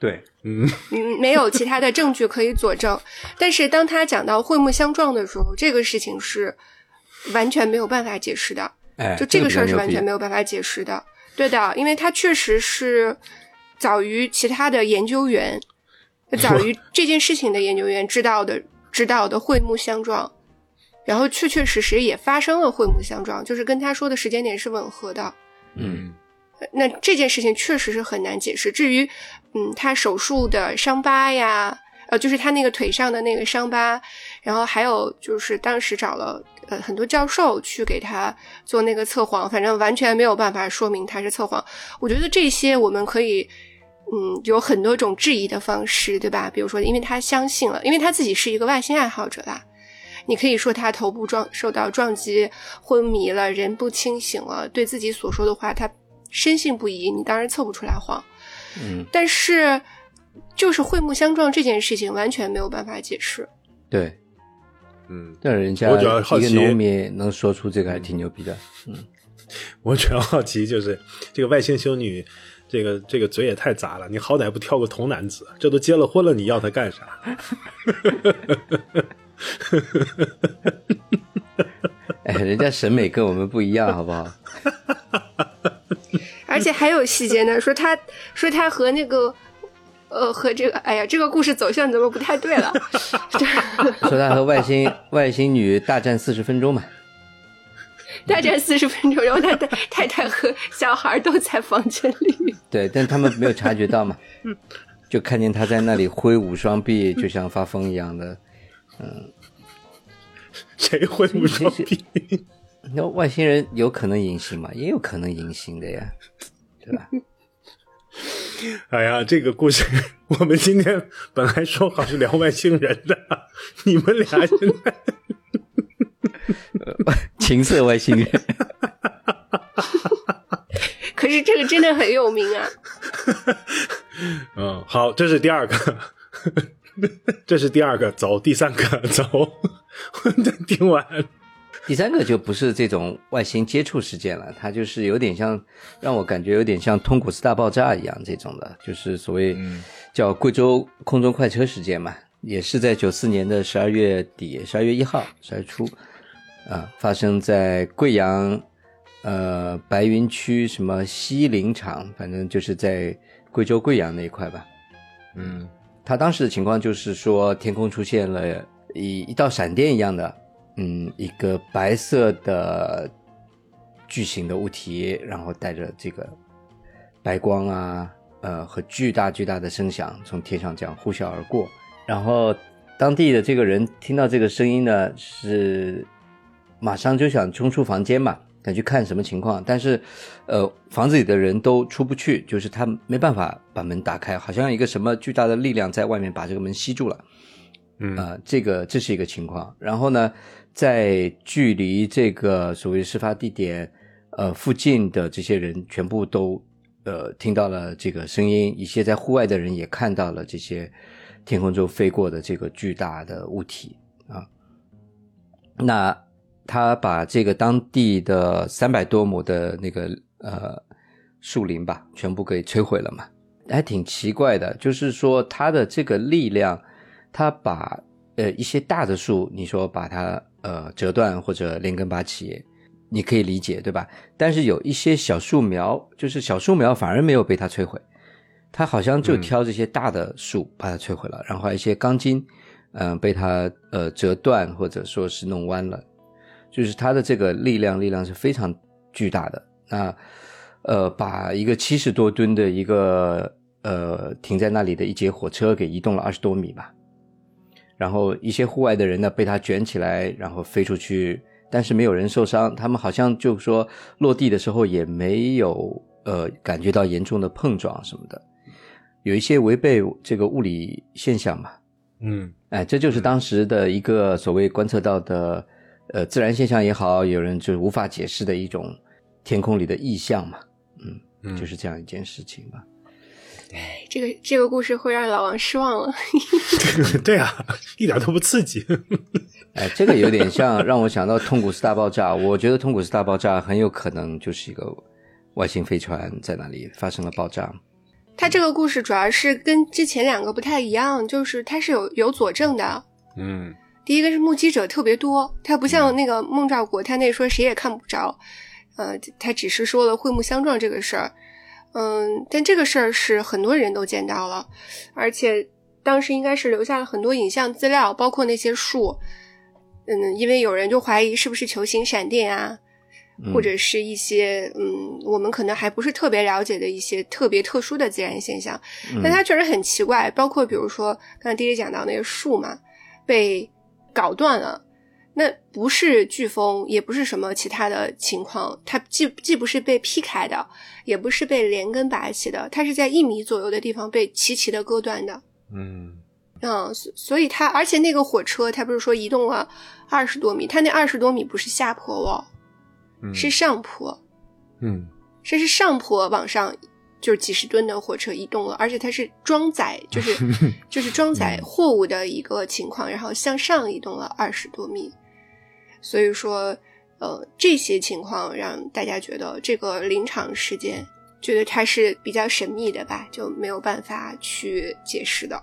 对，嗯。嗯，没有其他的证据可以佐证。但是当他讲到慧目相撞的时候，这个事情是完全没有办法解释的，哎，就这个事儿是完全没有办法解释的，对的，因为他确实是早于其他的研究员。早于这件事情的研究员知道的，知道的会目相撞，然后确确实实也发生了会目相撞，就是跟他说的时间点是吻合的。嗯，那这件事情确实是很难解释。至于，嗯，他手术的伤疤呀，呃，就是他那个腿上的那个伤疤，然后还有就是当时找了呃很多教授去给他做那个测谎，反正完全没有办法说明他是测谎。我觉得这些我们可以。嗯，有很多种质疑的方式，对吧？比如说，因为他相信了，因为他自己是一个外星爱好者啦。你可以说他头部撞受到撞击，昏迷了，人不清醒了，对自己所说的话他深信不疑。你当然测不出来谎。嗯，但是就是会目相撞这件事情完全没有办法解释。对，嗯，但人家一个农民能说出这个还挺牛逼的。嗯，我主要好奇就是这个外星修女。这个这个嘴也太杂了，你好歹不挑个童男子，这都结了婚了，你要他干啥？哎，人家审美跟我们不一样，好不好？而且还有细节呢，说他说他和那个呃和这个，哎呀，这个故事走向怎么不太对了？说他和外星外星女大战四十分钟嘛。大战四十分钟，然后他的太太和小孩都在房间里。对，但他们没有察觉到嘛，就看见他在那里挥舞双臂，就像发疯一样的。嗯，谁挥舞双臂？那外星人有可能隐形嘛？也有可能隐形的呀，对吧？哎呀，这个故事我们今天本来说好是聊外星人的，你们俩现在。情色外星人，可是这个真的很有名啊。嗯，好，这是第二个，这是第二个，走，第三个走。听完，第三个就不是这种外星接触事件了，它就是有点像，让我感觉有点像通古斯大爆炸一样这种的，就是所谓叫贵州空中快车事件嘛，也是在九四年的十二月底，十二月一号，十二月初。啊，发生在贵阳，呃，白云区什么西林场，反正就是在贵州贵阳那一块吧。嗯，他当时的情况就是说，天空出现了一一道闪电一样的，嗯，一个白色的巨型的物体，然后带着这个白光啊，呃，和巨大巨大的声响从天上这样呼啸而过。然后当地的这个人听到这个声音呢，是。马上就想冲出房间嘛，想去看什么情况，但是，呃，房子里的人都出不去，就是他没办法把门打开，好像一个什么巨大的力量在外面把这个门吸住了。嗯啊、这个这是一个情况。然后呢，在距离这个所谓事发地点呃附近的这些人全部都呃听到了这个声音，一些在户外的人也看到了这些天空中飞过的这个巨大的物体啊。那他把这个当地的三百多亩的那个呃树林吧，全部给摧毁了嘛，还挺奇怪的。就是说，他的这个力量，他把呃一些大的树，你说把它呃折断或者连根拔起，你可以理解，对吧？但是有一些小树苗，就是小树苗反而没有被他摧毁，他好像就挑这些大的树把它摧毁了，然后还有一些钢筋，嗯、被它呃折断或者说是弄弯了。就是它的这个力量，力量是非常巨大的。那呃，把一个七十多吨的一个呃停在那里的一节火车给移动了二十多米吧。然后一些户外的人呢被它卷起来，然后飞出去，但是没有人受伤。他们好像就说落地的时候也没有呃感觉到严重的碰撞什么的，有一些违背这个物理现象嘛。嗯哎，这就是当时的一个所谓观测到的，呃，自然现象也好，有人就是无法解释的一种天空里的异象嘛，嗯，嗯就是这样一件事情吧。这个这个故事会让老王失望了。对啊，一点都不刺激。哎，这个有点像让我想到通古斯大爆炸，我觉得通古斯大爆炸很有可能就是一个外星飞船在那里发生了爆炸。他这个故事主要是跟之前两个不太一样，就是它是有有佐证的。嗯第一个是目击者特别多，他不像那个孟兆国，他那说谁也看不着，呃，他只是说了会目相撞这个事儿，嗯，但这个事儿是很多人都见到了，而且当时应该是留下了很多影像资料，包括那些树，嗯，因为有人就怀疑是不是球形闪电啊，嗯。或者是一些嗯，我们可能还不是特别了解的一些特别特殊的自然现象，但它确实很奇怪，包括比如说刚才迪迪讲到那个树嘛，被搞断了，那不是飓风，也不是什么其他的情况，它既既不是被劈开的，也不是被连根拔起的，它是在一米左右的地方被齐齐的割断的。嗯嗯，所所以它，而且那个火车，它不是说移动了二十多米，它那二十多米不是下坡哦，嗯是上坡。嗯这是上坡往上，就是几十吨的火车移动了，而且它是装载，就是 就是装载货物的一个情况，然后向上移动了二十多米。所以说，呃，这些情况让大家觉得这个临场事件，觉得它是比较神秘的吧，就没有办法去解释的。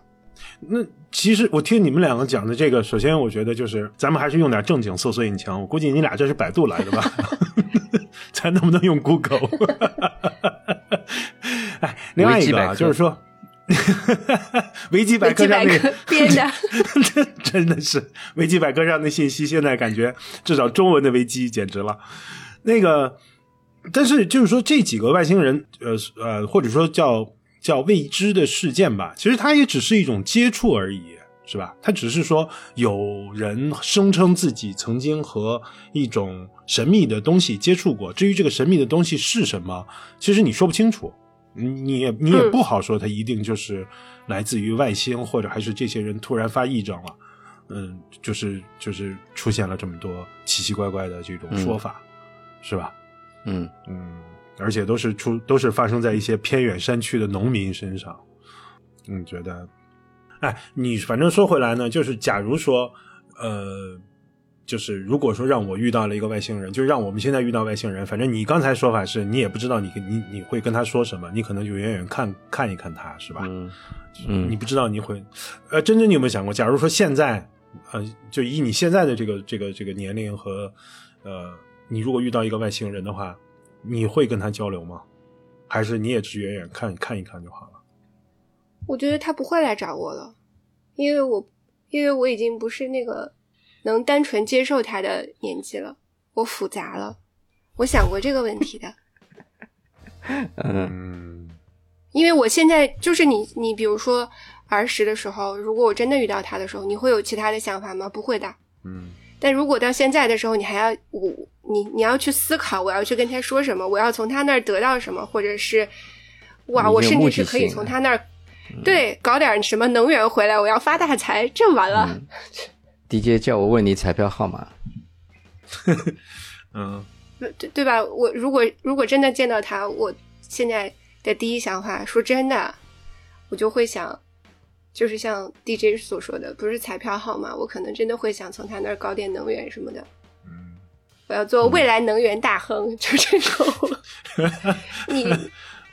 那其实我听你们两个讲的这个，首先我觉得就是咱们还是用点正经搜索引擎。我估计你俩这是百度来的吧？咱能不能用 Google？哎，另外一个就是说，维基百 维基百科上那个编的，真的是维基百科上的信息，现在感觉至少中文的维基简直了。那个，但是就是说这几个外星人，呃呃，或者说叫叫未知的事件吧，其实它也只是一种接触而已，是吧？他只是说有人声称自己曾经和一种神秘的东西接触过，至于这个神秘的东西是什么，其实你说不清楚。你你也你也嗯不好说，它一定就是来自于外星，或者还是这些人突然发癔症了，嗯，就是就是出现了这么多奇奇怪怪的这种说法，是吧？嗯嗯，而且都是出都是发生在一些偏远山区的农民身上。嗯，觉得，哎，你反正说回来呢，就是假如说，呃，就是如果说让我遇到了一个外星人，就让我们现在遇到外星人，反正你刚才说法是你也不知道你你你会跟他说什么，你可能就远远看看一看他，是吧？嗯嗯你不知道你会，呃，真真，你有没有想过，假如说现在，呃，就以你现在的这个这个这个年龄和，呃，你如果遇到一个外星人的话，你会跟他交流吗？还是你也只远远看看一看就好了？我觉得他不会来找我了，因为我因为我已经不是那个能单纯接受他的年纪了，我复杂了。我想过这个问题的，嗯嗯因为我现在就是你，你比如说儿时的时候，如果我真的遇到他的时候，你会有其他的想法吗？不会的，嗯但如果到现在的时候，你还要我你你要去思考，我要去跟他说什么，我要从他那儿得到什么，或者是哇，我甚至是可以从他那儿对搞点什么能源回来，我要发大财，这完了。DJ 叫我问你彩票号码，嗯，对对吧？我如果如果真的见到他，我现在的第一想法，说真的，我就会想。就是像 DJ 所说的，不是彩票号码，我可能真的会想从他那儿搞点能源什么的。嗯，我要做未来能源大亨，就这种。你，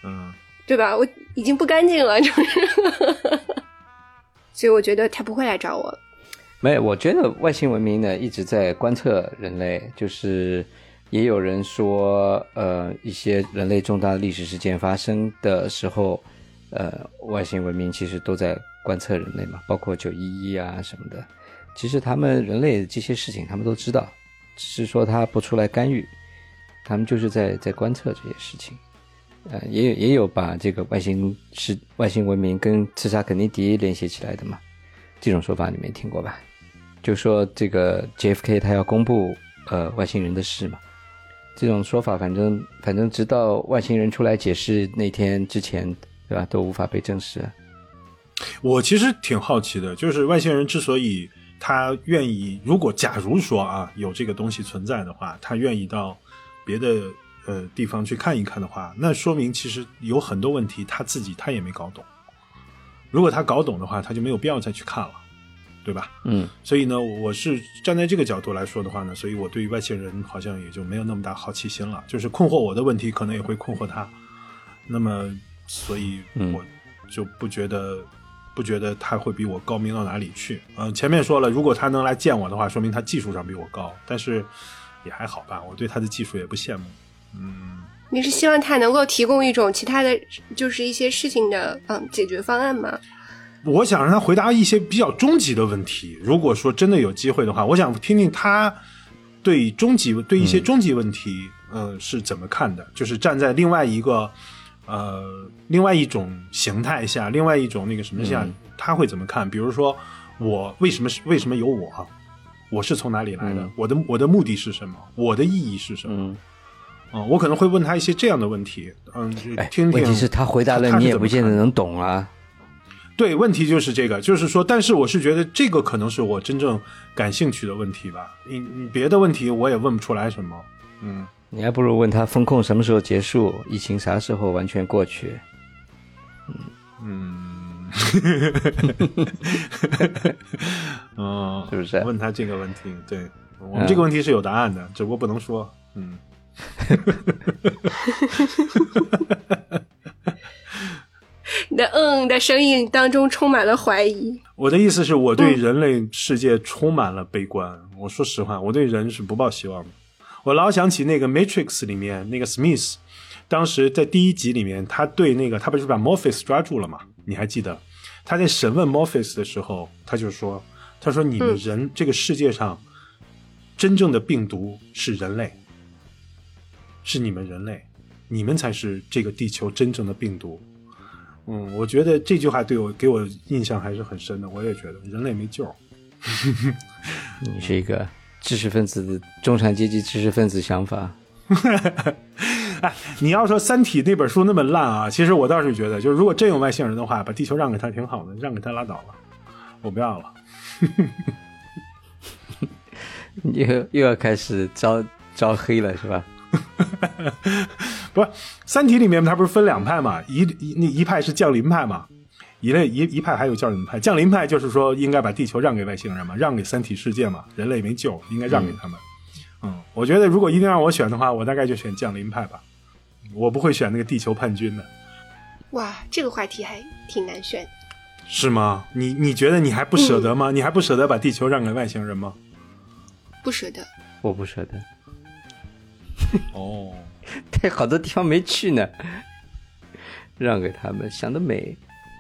嗯，对吧？我已经不干净了，就是。所以我觉得他不会来找我。没有，我觉得外星文明呢一直在观测人类，就是也有人说，呃，一些人类重大历史事件发生的时候，呃，外星文明其实都在。观测人类嘛，包括九一一啊什么的，其实他们人类这些事情他们都知道，只是说他不出来干预，他们就是在在观测这些事情。呃，也有也有把这个外星是外星文明跟刺杀肯尼迪联系起来的嘛，这种说法你没听过吧？就说这个 JFK 他要公布呃外星人的事嘛，这种说法反正反正直到外星人出来解释那天之前，对吧，都无法被证实。我其实挺好奇的，就是外星人之所以他愿意，如果假如说啊有这个东西存在的话，他愿意到别的呃地方去看一看的话，那说明其实有很多问题他自己他也没搞懂。如果他搞懂的话，他就没有必要再去看了，对吧？嗯。所以呢，我是站在这个角度来说的话呢，所以我对于外星人好像也就没有那么大好奇心了。就是困惑我的问题，可能也会困惑他。那么，所以我就不觉得。不觉得他会比我高明到哪里去？嗯，前面说了，如果他能来见我的话，说明他技术上比我高。但是也还好吧，我对他的技术也不羡慕。嗯，你是希望他能够提供一种其他的就是一些事情的嗯解决方案吗？我想让他回答一些比较终极的问题。如果说真的有机会的话，我想听听他对终极对一些终极问题，嗯，是怎么看的？就是站在另外一个。呃，另外一种形态下，另外一种那个什么下，他会怎么看？比如说，我为什么是为什么有我？我是从哪里来的？我的我的目的是什么？我的意义是什么？嗯，我可能会问他一些这样的问题。嗯，听听。问题是他回答了，你也不见得能懂啊。对，问题就是这个，就是说，但是我是觉得这个可能是我真正感兴趣的问题吧。你你别的问题我也问不出来什么。嗯。你还不如问他风控什么时候结束，疫情啥时候完全过去？嗯 嗯，是不是？问他这个问题，对我们这个问题是有答案的，只不过不能说。嗯，你的嗯的声音当中充满了怀疑。我的意思是我对人类世界充满了悲观。我说实话，我对人是不抱希望的。我老想起那个《Matrix》里面那个 Smith，当时在第一集里面，他对那个他不是把 Morpheus 抓住了吗？你还记得？他在审问 Morpheus 的时候，他就说：“他说你们人这个世界上真正的病毒是人类，是你们人类，你们才是这个地球真正的病毒。”嗯，我觉得这句话对我给我印象还是很深的。我也觉得人类没救。你是一个。知识分子，中产阶级知识分子想法。哎，你要说《三体》那本书那么烂啊，其实我倒是觉得，就是如果真有外星人的话，把地球让给他挺好的，让给他拉倒了，我不要了。又又要开始招招黑了是吧？不，《三体》里面它不是分两派嘛？一一那一派是降临派嘛？一类一一派还有降临派，降临派就是说应该把地球让给外星人嘛，让给三体世界嘛，人类没救，应该让给他们。嗯，我觉得如果一定让我选的话，我大概就选降临派吧，我不会选那个地球叛军的。哇，这个话题还挺难选。是吗？你你觉得你还不舍得吗？你还不舍得把地球让给外星人吗？不舍得，我不舍得。哦，对，好多地方没去呢，让给他们，想得美。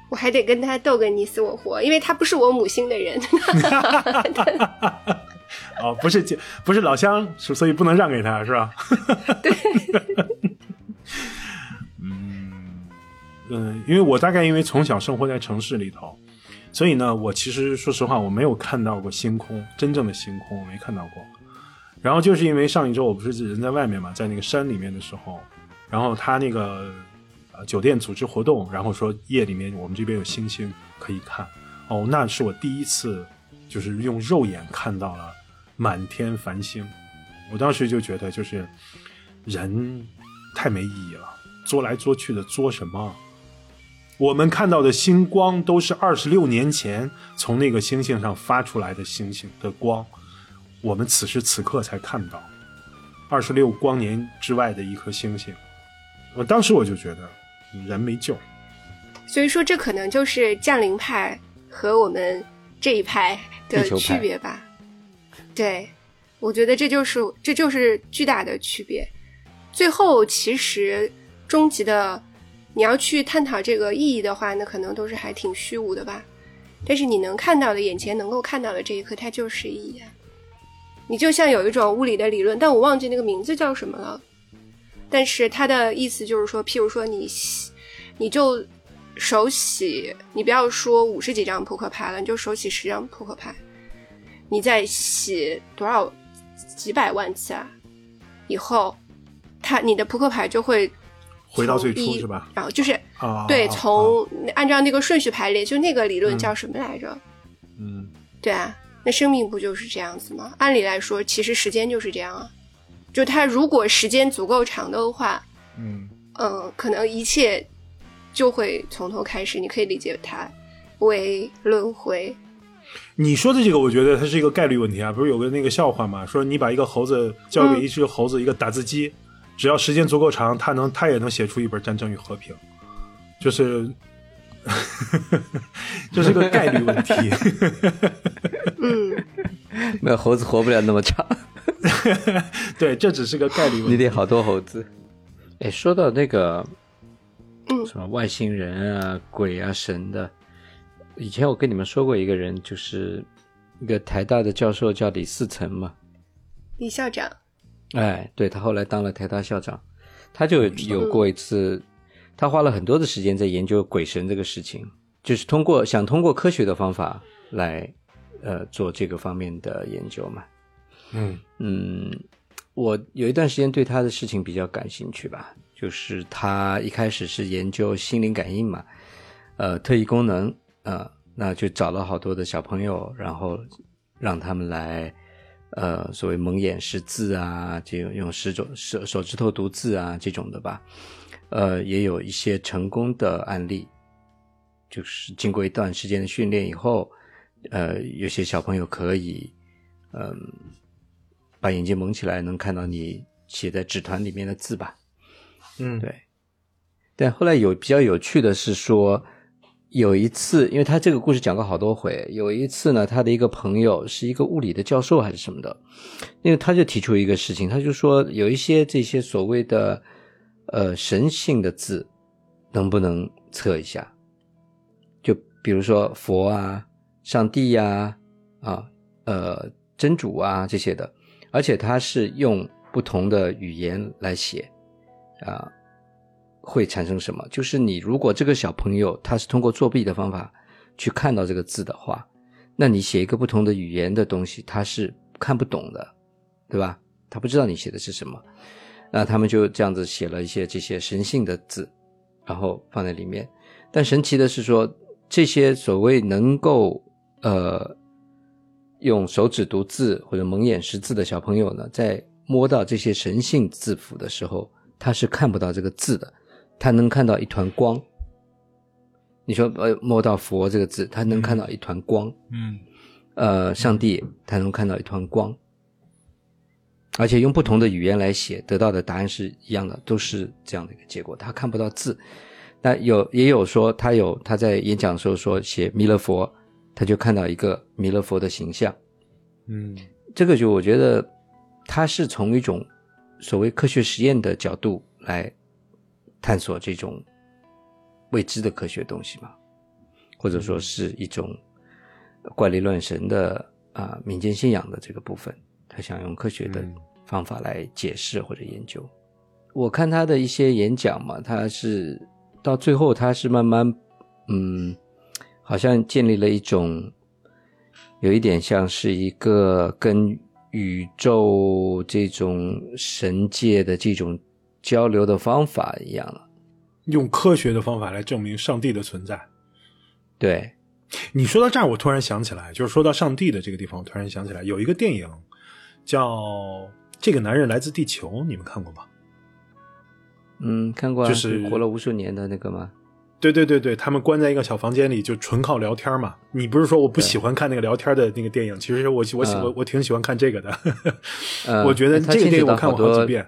我还得跟他斗个你死我活，因为他不是我母星的人。哦，不是不是老乡，所以不能让给他，是吧？对。嗯嗯，因为我大概因为从小生活在城市里头，所以呢，我其实说实话，我没有看到过星空，真正的星空我没看到过。然后就是因为上一周我不是人在外面嘛，在那个山里面的时候，然后他那个呃酒店组织活动，然后说夜里面我们这边有星星可以看。哦，那是我第一次就是用肉眼看到了满天繁星。我当时就觉得，就是人太没意义了，作来作去的作什么？我们看到的星光都是二十六年前从那个星星上发出来的星星的光，我们此时此刻才看到二十六光年之外的一颗星星。我当时我就觉得人没救。所以说，这可能就是降临派和我们这一派的区别吧？对。我觉得这就是这就是巨大的区别。最后，其实终极的，你要去探讨这个意义的话，那可能都是还挺虚无的吧。但是你能看到的，眼前能够看到的这一刻，它就是意义。你就像有一种物理的理论，但我忘记那个名字叫什么了。但是它的意思就是说，譬如说你洗，你就手洗，你不要说五十几张扑克牌了，你就手洗十张扑克牌，你再洗多少？几百万次啊！以后，它你的扑克牌就会回到最初是吧？然后就是对，从按照那个顺序排列，就那个理论叫什么来着？嗯，对啊，那生命不就是这样子吗？按理来说，其实时间就是这样啊。就它如果时间足够长的话，嗯嗯，可能一切就会从头开始。你可以理解它为轮回。你说的这个，我觉得它是一个概率问题啊。不是有个那个笑话嘛，说你把一个猴子交给一只猴子一个打字机，只要时间足够长，它能它也能写出一本《战争与和平》，就是，这是个概率问题。嗯，没有猴子活不了那么长。对，这只是个概率问题。你得好多猴子。哎，说到那个，什么外星人啊、鬼啊、神的。以前我跟你们说过一个人，就是一个台大的教授，叫李四成嘛。李校长。哎，对他后来当了台大校长，他就有过一次，他花了很多的时间在研究鬼神这个事情，就是通过想通过科学的方法来呃做这个方面的研究嘛。嗯嗯，我有一段时间对他的事情比较感兴趣吧，就是他一开始是研究心灵感应嘛，呃，特异功能。呃，那就找了好多的小朋友，然后让他们来，呃，所谓蒙眼识字啊，这种用手手手指头读字啊这种的吧。呃，也有一些成功的案例，就是经过一段时间的训练以后，呃，有些小朋友可以，嗯，把眼睛蒙起来，能看到你写在纸团里面的字吧。嗯，对。但后来有比较有趣的是说。有一次，因为他这个故事讲过好多回。有一次呢，他的一个朋友是一个物理的教授还是什么的，因为他就提出一个事情，他就说有一些这些所谓的呃神性的字，能不能测一下？就比如说佛啊、上帝呀、啊、呃真主啊这些的，而且他是用不同的语言来写啊。会产生什么？就是你如果这个小朋友他是通过作弊的方法去看到这个字的话，那你写一个不同的语言的东西，他是看不懂的，对吧？他不知道你写的是什么。那他们就这样子写了一些这些神性的字，然后放在里面。但神奇的是说，这些所谓能够呃用手指读字或者蒙眼识字的小朋友呢，在摸到这些神性字符的时候，他是看不到这个字的。他能看到一团光。你说，呃，摸到佛这个字，他能看到一团光。嗯，呃，上帝他能看到一团光，而且用不同的语言来写，得到的答案是一样的，都是这样的一个结果。他看不到字，那有也有说他有他在演讲的时候说写弥勒佛，他就看到一个弥勒佛的形象。嗯，这个就我觉得他是从一种所谓科学实验的角度来。探索这种未知的科学东西嘛，或者说是一种怪力乱神的啊民间信仰的这个部分，他想用科学的方法来解释或者研究。我看他的一些演讲嘛，他是到最后他是慢慢嗯，好像建立了一种有一点像是一个跟宇宙这种神界的这种交流的方法一样了。用科学的方法来证明上帝的存在。对，你说到这儿，我突然想起来，就是说到上帝的这个地方，我突然想起来有一个电影叫《这个男人来自地球》，你们看过吗？嗯，看过啊，就是活了无数年的那个吗？对对对对，他们关在一个小房间里，就纯靠聊天嘛。你不是说我不喜欢看那个聊天的那个电影？其实我我喜我我挺喜欢看这个的。呃 我觉得这个电影我看过好几遍。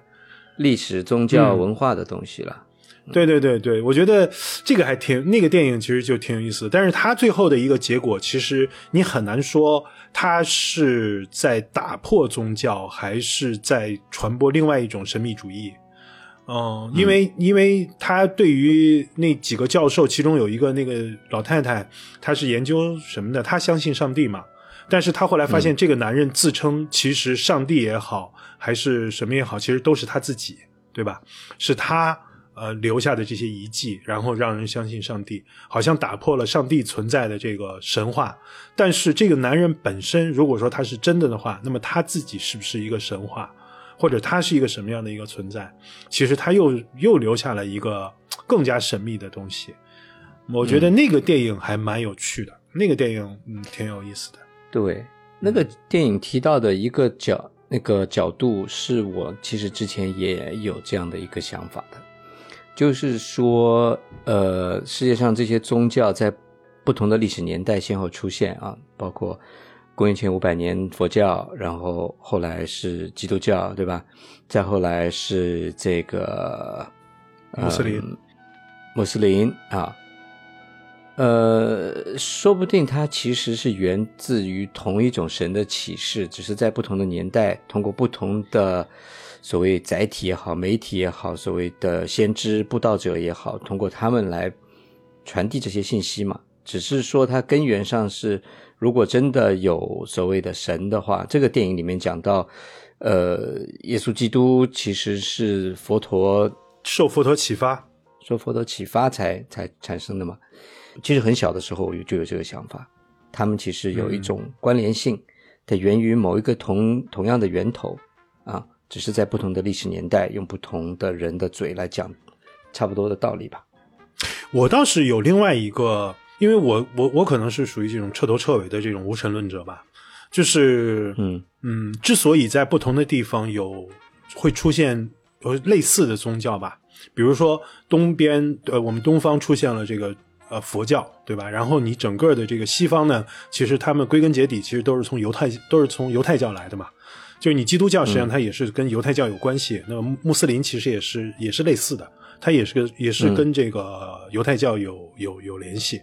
历史、宗教、嗯文化的东西了。对对对对，我觉得这个还挺那个电影其实就挺有意思的，但是它最后的一个结果，其实你很难说它是在打破宗教，还是在传播另外一种神秘主义。嗯，因为因为他对于那几个教授，其中有一个那个老太太，她是研究什么的？她相信上帝嘛。但是她后来发现，这个男人自称其实上帝也好，还是什么也好，其实都是他自己，对吧？是他呃留下的这些遗迹，然后让人相信上帝，好像打破了上帝存在的这个神话。但是这个男人本身，如果说他是真的的话，那么他自己是不是一个神话，或者他是一个什么样的一个存在？其实他又又留下了一个更加神秘的东西。我觉得那个电影还蛮有趣的，那个电影嗯挺有意思的。对，那个电影提到的一个角，那个角度是我其实之前也有这样的一个想法的，就是说，呃，世界上这些宗教在不同的历史年代先后出现啊，包括公元前五百年佛教，然后后来是基督教，对吧？再后来是这个穆斯林嗯穆斯林啊，呃，说不定它其实是源自于同一种神的启示，只是在不同的年代，通过不同的所谓载体也好、媒体也好、所谓的先知布道者也好，通过他们来传递这些信息嘛。只是说它根源上是，如果真的有所谓的神的话，这个电影里面讲到，呃，耶稣基督其实是佛陀受佛陀启发，受佛陀启发才才产生的嘛。其实很小的时候就有这个想法，他们其实有一种关联性，它源于某一个同同样的源头啊，只是在不同的历史年代，用不同的人的嘴来讲差不多的道理吧。我倒是有另外一个，因为我我我可能是属于这种彻头彻尾的这种无神论者吧，就是嗯嗯，之所以在不同的地方有会出现有类似的宗教吧，比如说东边呃我们东方出现了这个呃佛教，对吧？然后你整个的这个西方呢，其实他们归根结底其实都是从犹太都是从犹太教来的嘛。就是你基督教实际上它也是跟犹太教有关系，那么穆斯林其实也是也是类似的，它也是个也是跟这个犹太教有有有联系。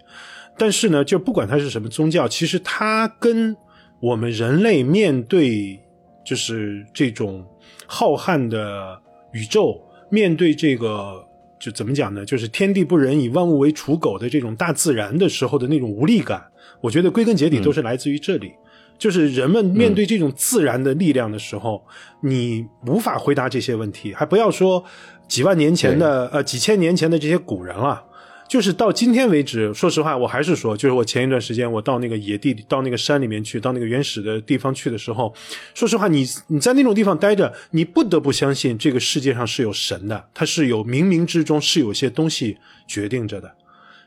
但是呢，就不管它是什么宗教，其实它跟我们人类面对就是这种浩瀚的宇宙，面对这个就怎么讲呢？就是天地不仁，以万物为刍狗的这种大自然的时候的那种无力感，我觉得归根结底都是来自于这里。就是人们面对这种自然的力量的时候，你无法回答这些问题，还不要说几万年前的呃几千年前的这些古人了。就是到今天为止，说实话，我还是说，就是我前一段时间我到那个野地里，到那个山里面去，到那个原始的地方去的时候，说实话，你你在那种地方待着，你不得不相信这个世界上是有神的，它是有冥冥之中是有些东西决定着的。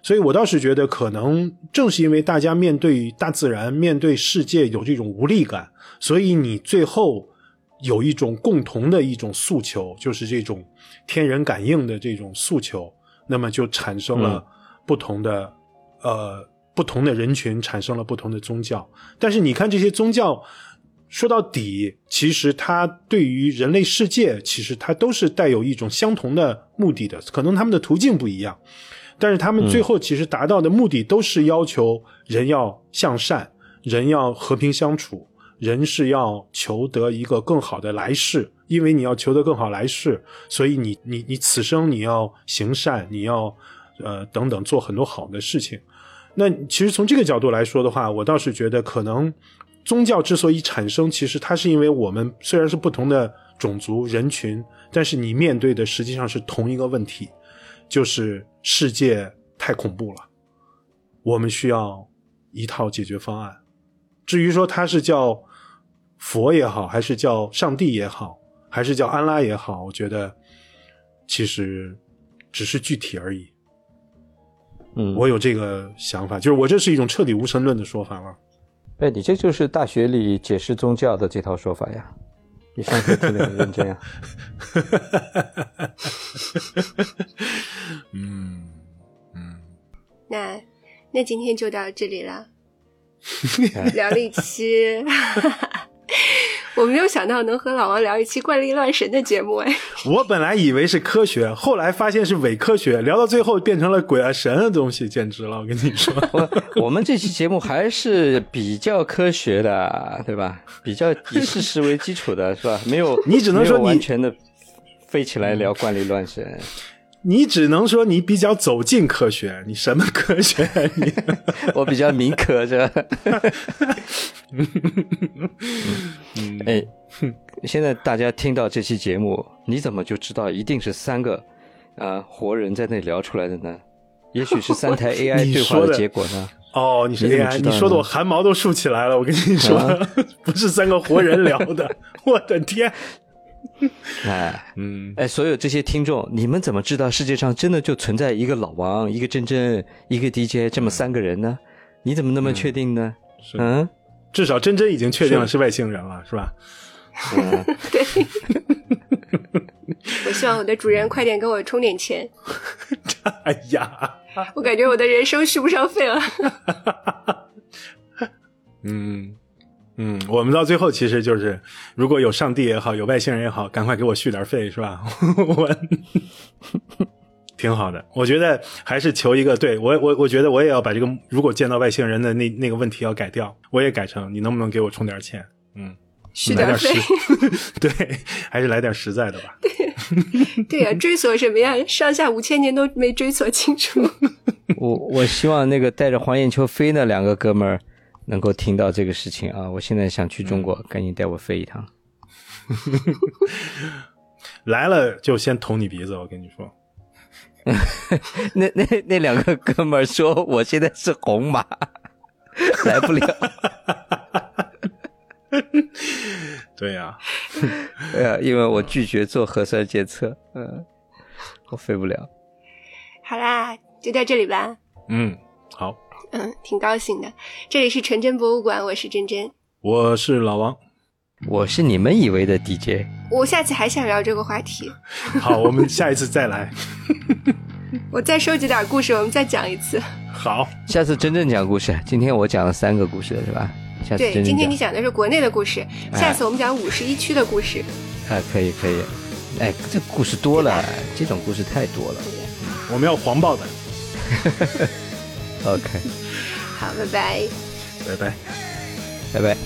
所以我倒是觉得，可能正是因为大家面对大自然、面对世界有这种无力感，所以你最后有一种共同的一种诉求，就是这种天人感应的这种诉求。那么就产生了不同的、呃不同的人群，产生了不同的宗教。但是你看这些宗教，说到底，其实它对于人类世界，其实它都是带有一种相同的目的的，可能他们的途径不一样，但是他们最后其实达到的目的都是要求人要向善，人要和平相处。人是要求得一个更好的来世，因为你要求得更好来世，所以你你你此生你要行善，你要呃等等做很多好的事情。那其实从这个角度来说的话，我倒是觉得可能宗教之所以产生，其实它是因为我们虽然是不同的种族人群，但是你面对的实际上是同一个问题，就是世界太恐怖了。我们需要一套解决方案。至于说他是叫佛也好，还是叫上帝也好，还是叫安拉也好，我觉得其实只是具体而已。嗯，我有这个想法，就是我这是一种彻底无神论的说法了。哎，你这就是大学里解释宗教的这套说法呀。你上课听得很认真啊。嗯嗯，那那今天就到这里了，聊了一期，我没有想到能和老王聊一期怪力乱神的节目哎。我本来以为是科学，后来发现是伪科学，聊到最后变成了鬼啊神的东西，简直了！我跟你说，我我们这期节目还是比较科学的，对吧？比较以事实为基础的，是吧？没有，你只能说你完全的飞起来聊怪力乱神。你只能说你比较走进科学，你什么科学？你我比较民科是吧？嗯。哎，现在大家听到这期节目，你怎么就知道一定是三个啊活人在那聊出来的呢？也许是三台 AI 对话的结果呢？哦，你是 AI，你说的我汗毛都竖起来了。我跟你说，啊不是三个活人聊的，我的天！哎，嗯，哎，所有这些听众，你们怎么知道世界上真的就存在一个老王、一个真真、一个 DJ 这么三个人呢？你怎么那么确定呢？是嗯，至少真真已经确定了是外星人了，是吧？嗯对，我希望我的主人快点给我充点钱，哎呀，我感觉我的人生续不上费了。嗯嗯，我们到最后其实就是，如果有上帝也好，有外星人也好，赶快给我续点费，是吧？我挺好的，我觉得还是求一个，对我我我觉得我也要把这个，如果见到外星人的那那个问题要改掉，我也改成你能不能给我充点钱？嗯，续来点点费，实，对，还是来点实在的吧。对呀、追索什么呀？上下五千年都没追索清楚。我我希望那个带着黄眼球飞那两个哥们儿能够听到这个事情啊！我现在想去中国，赶紧带我飞一趟。来了就先捅你鼻子，我跟你说。那那那两个哥们儿说我现在是红马，来不了。对呀、对呀，因为我拒绝做核酸检测，嗯，我飞不了。好啦，就到这里吧。嗯，好，嗯，挺高兴的。这里是纯真博物馆，我是真真。我是老王。我是你们以为的 DJ，我下次还想聊这个话题，好，我们下一次再来。我再收集点故事，我们再讲一次。好，下次真正讲故事。今天我讲了三个故事，是吧？下次对，今天你讲的是国内的故事，下次我们讲五十一区的故事。啊，可以可以。哎，这故事多了，这种故事太多了。我们要黄暴的，ok，好，拜拜拜拜拜拜。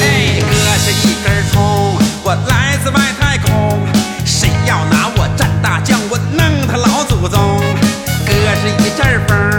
哎，哥是一根葱，我来自外太空。谁要拿我蘸大酱，我弄他老祖宗。哥是一阵风。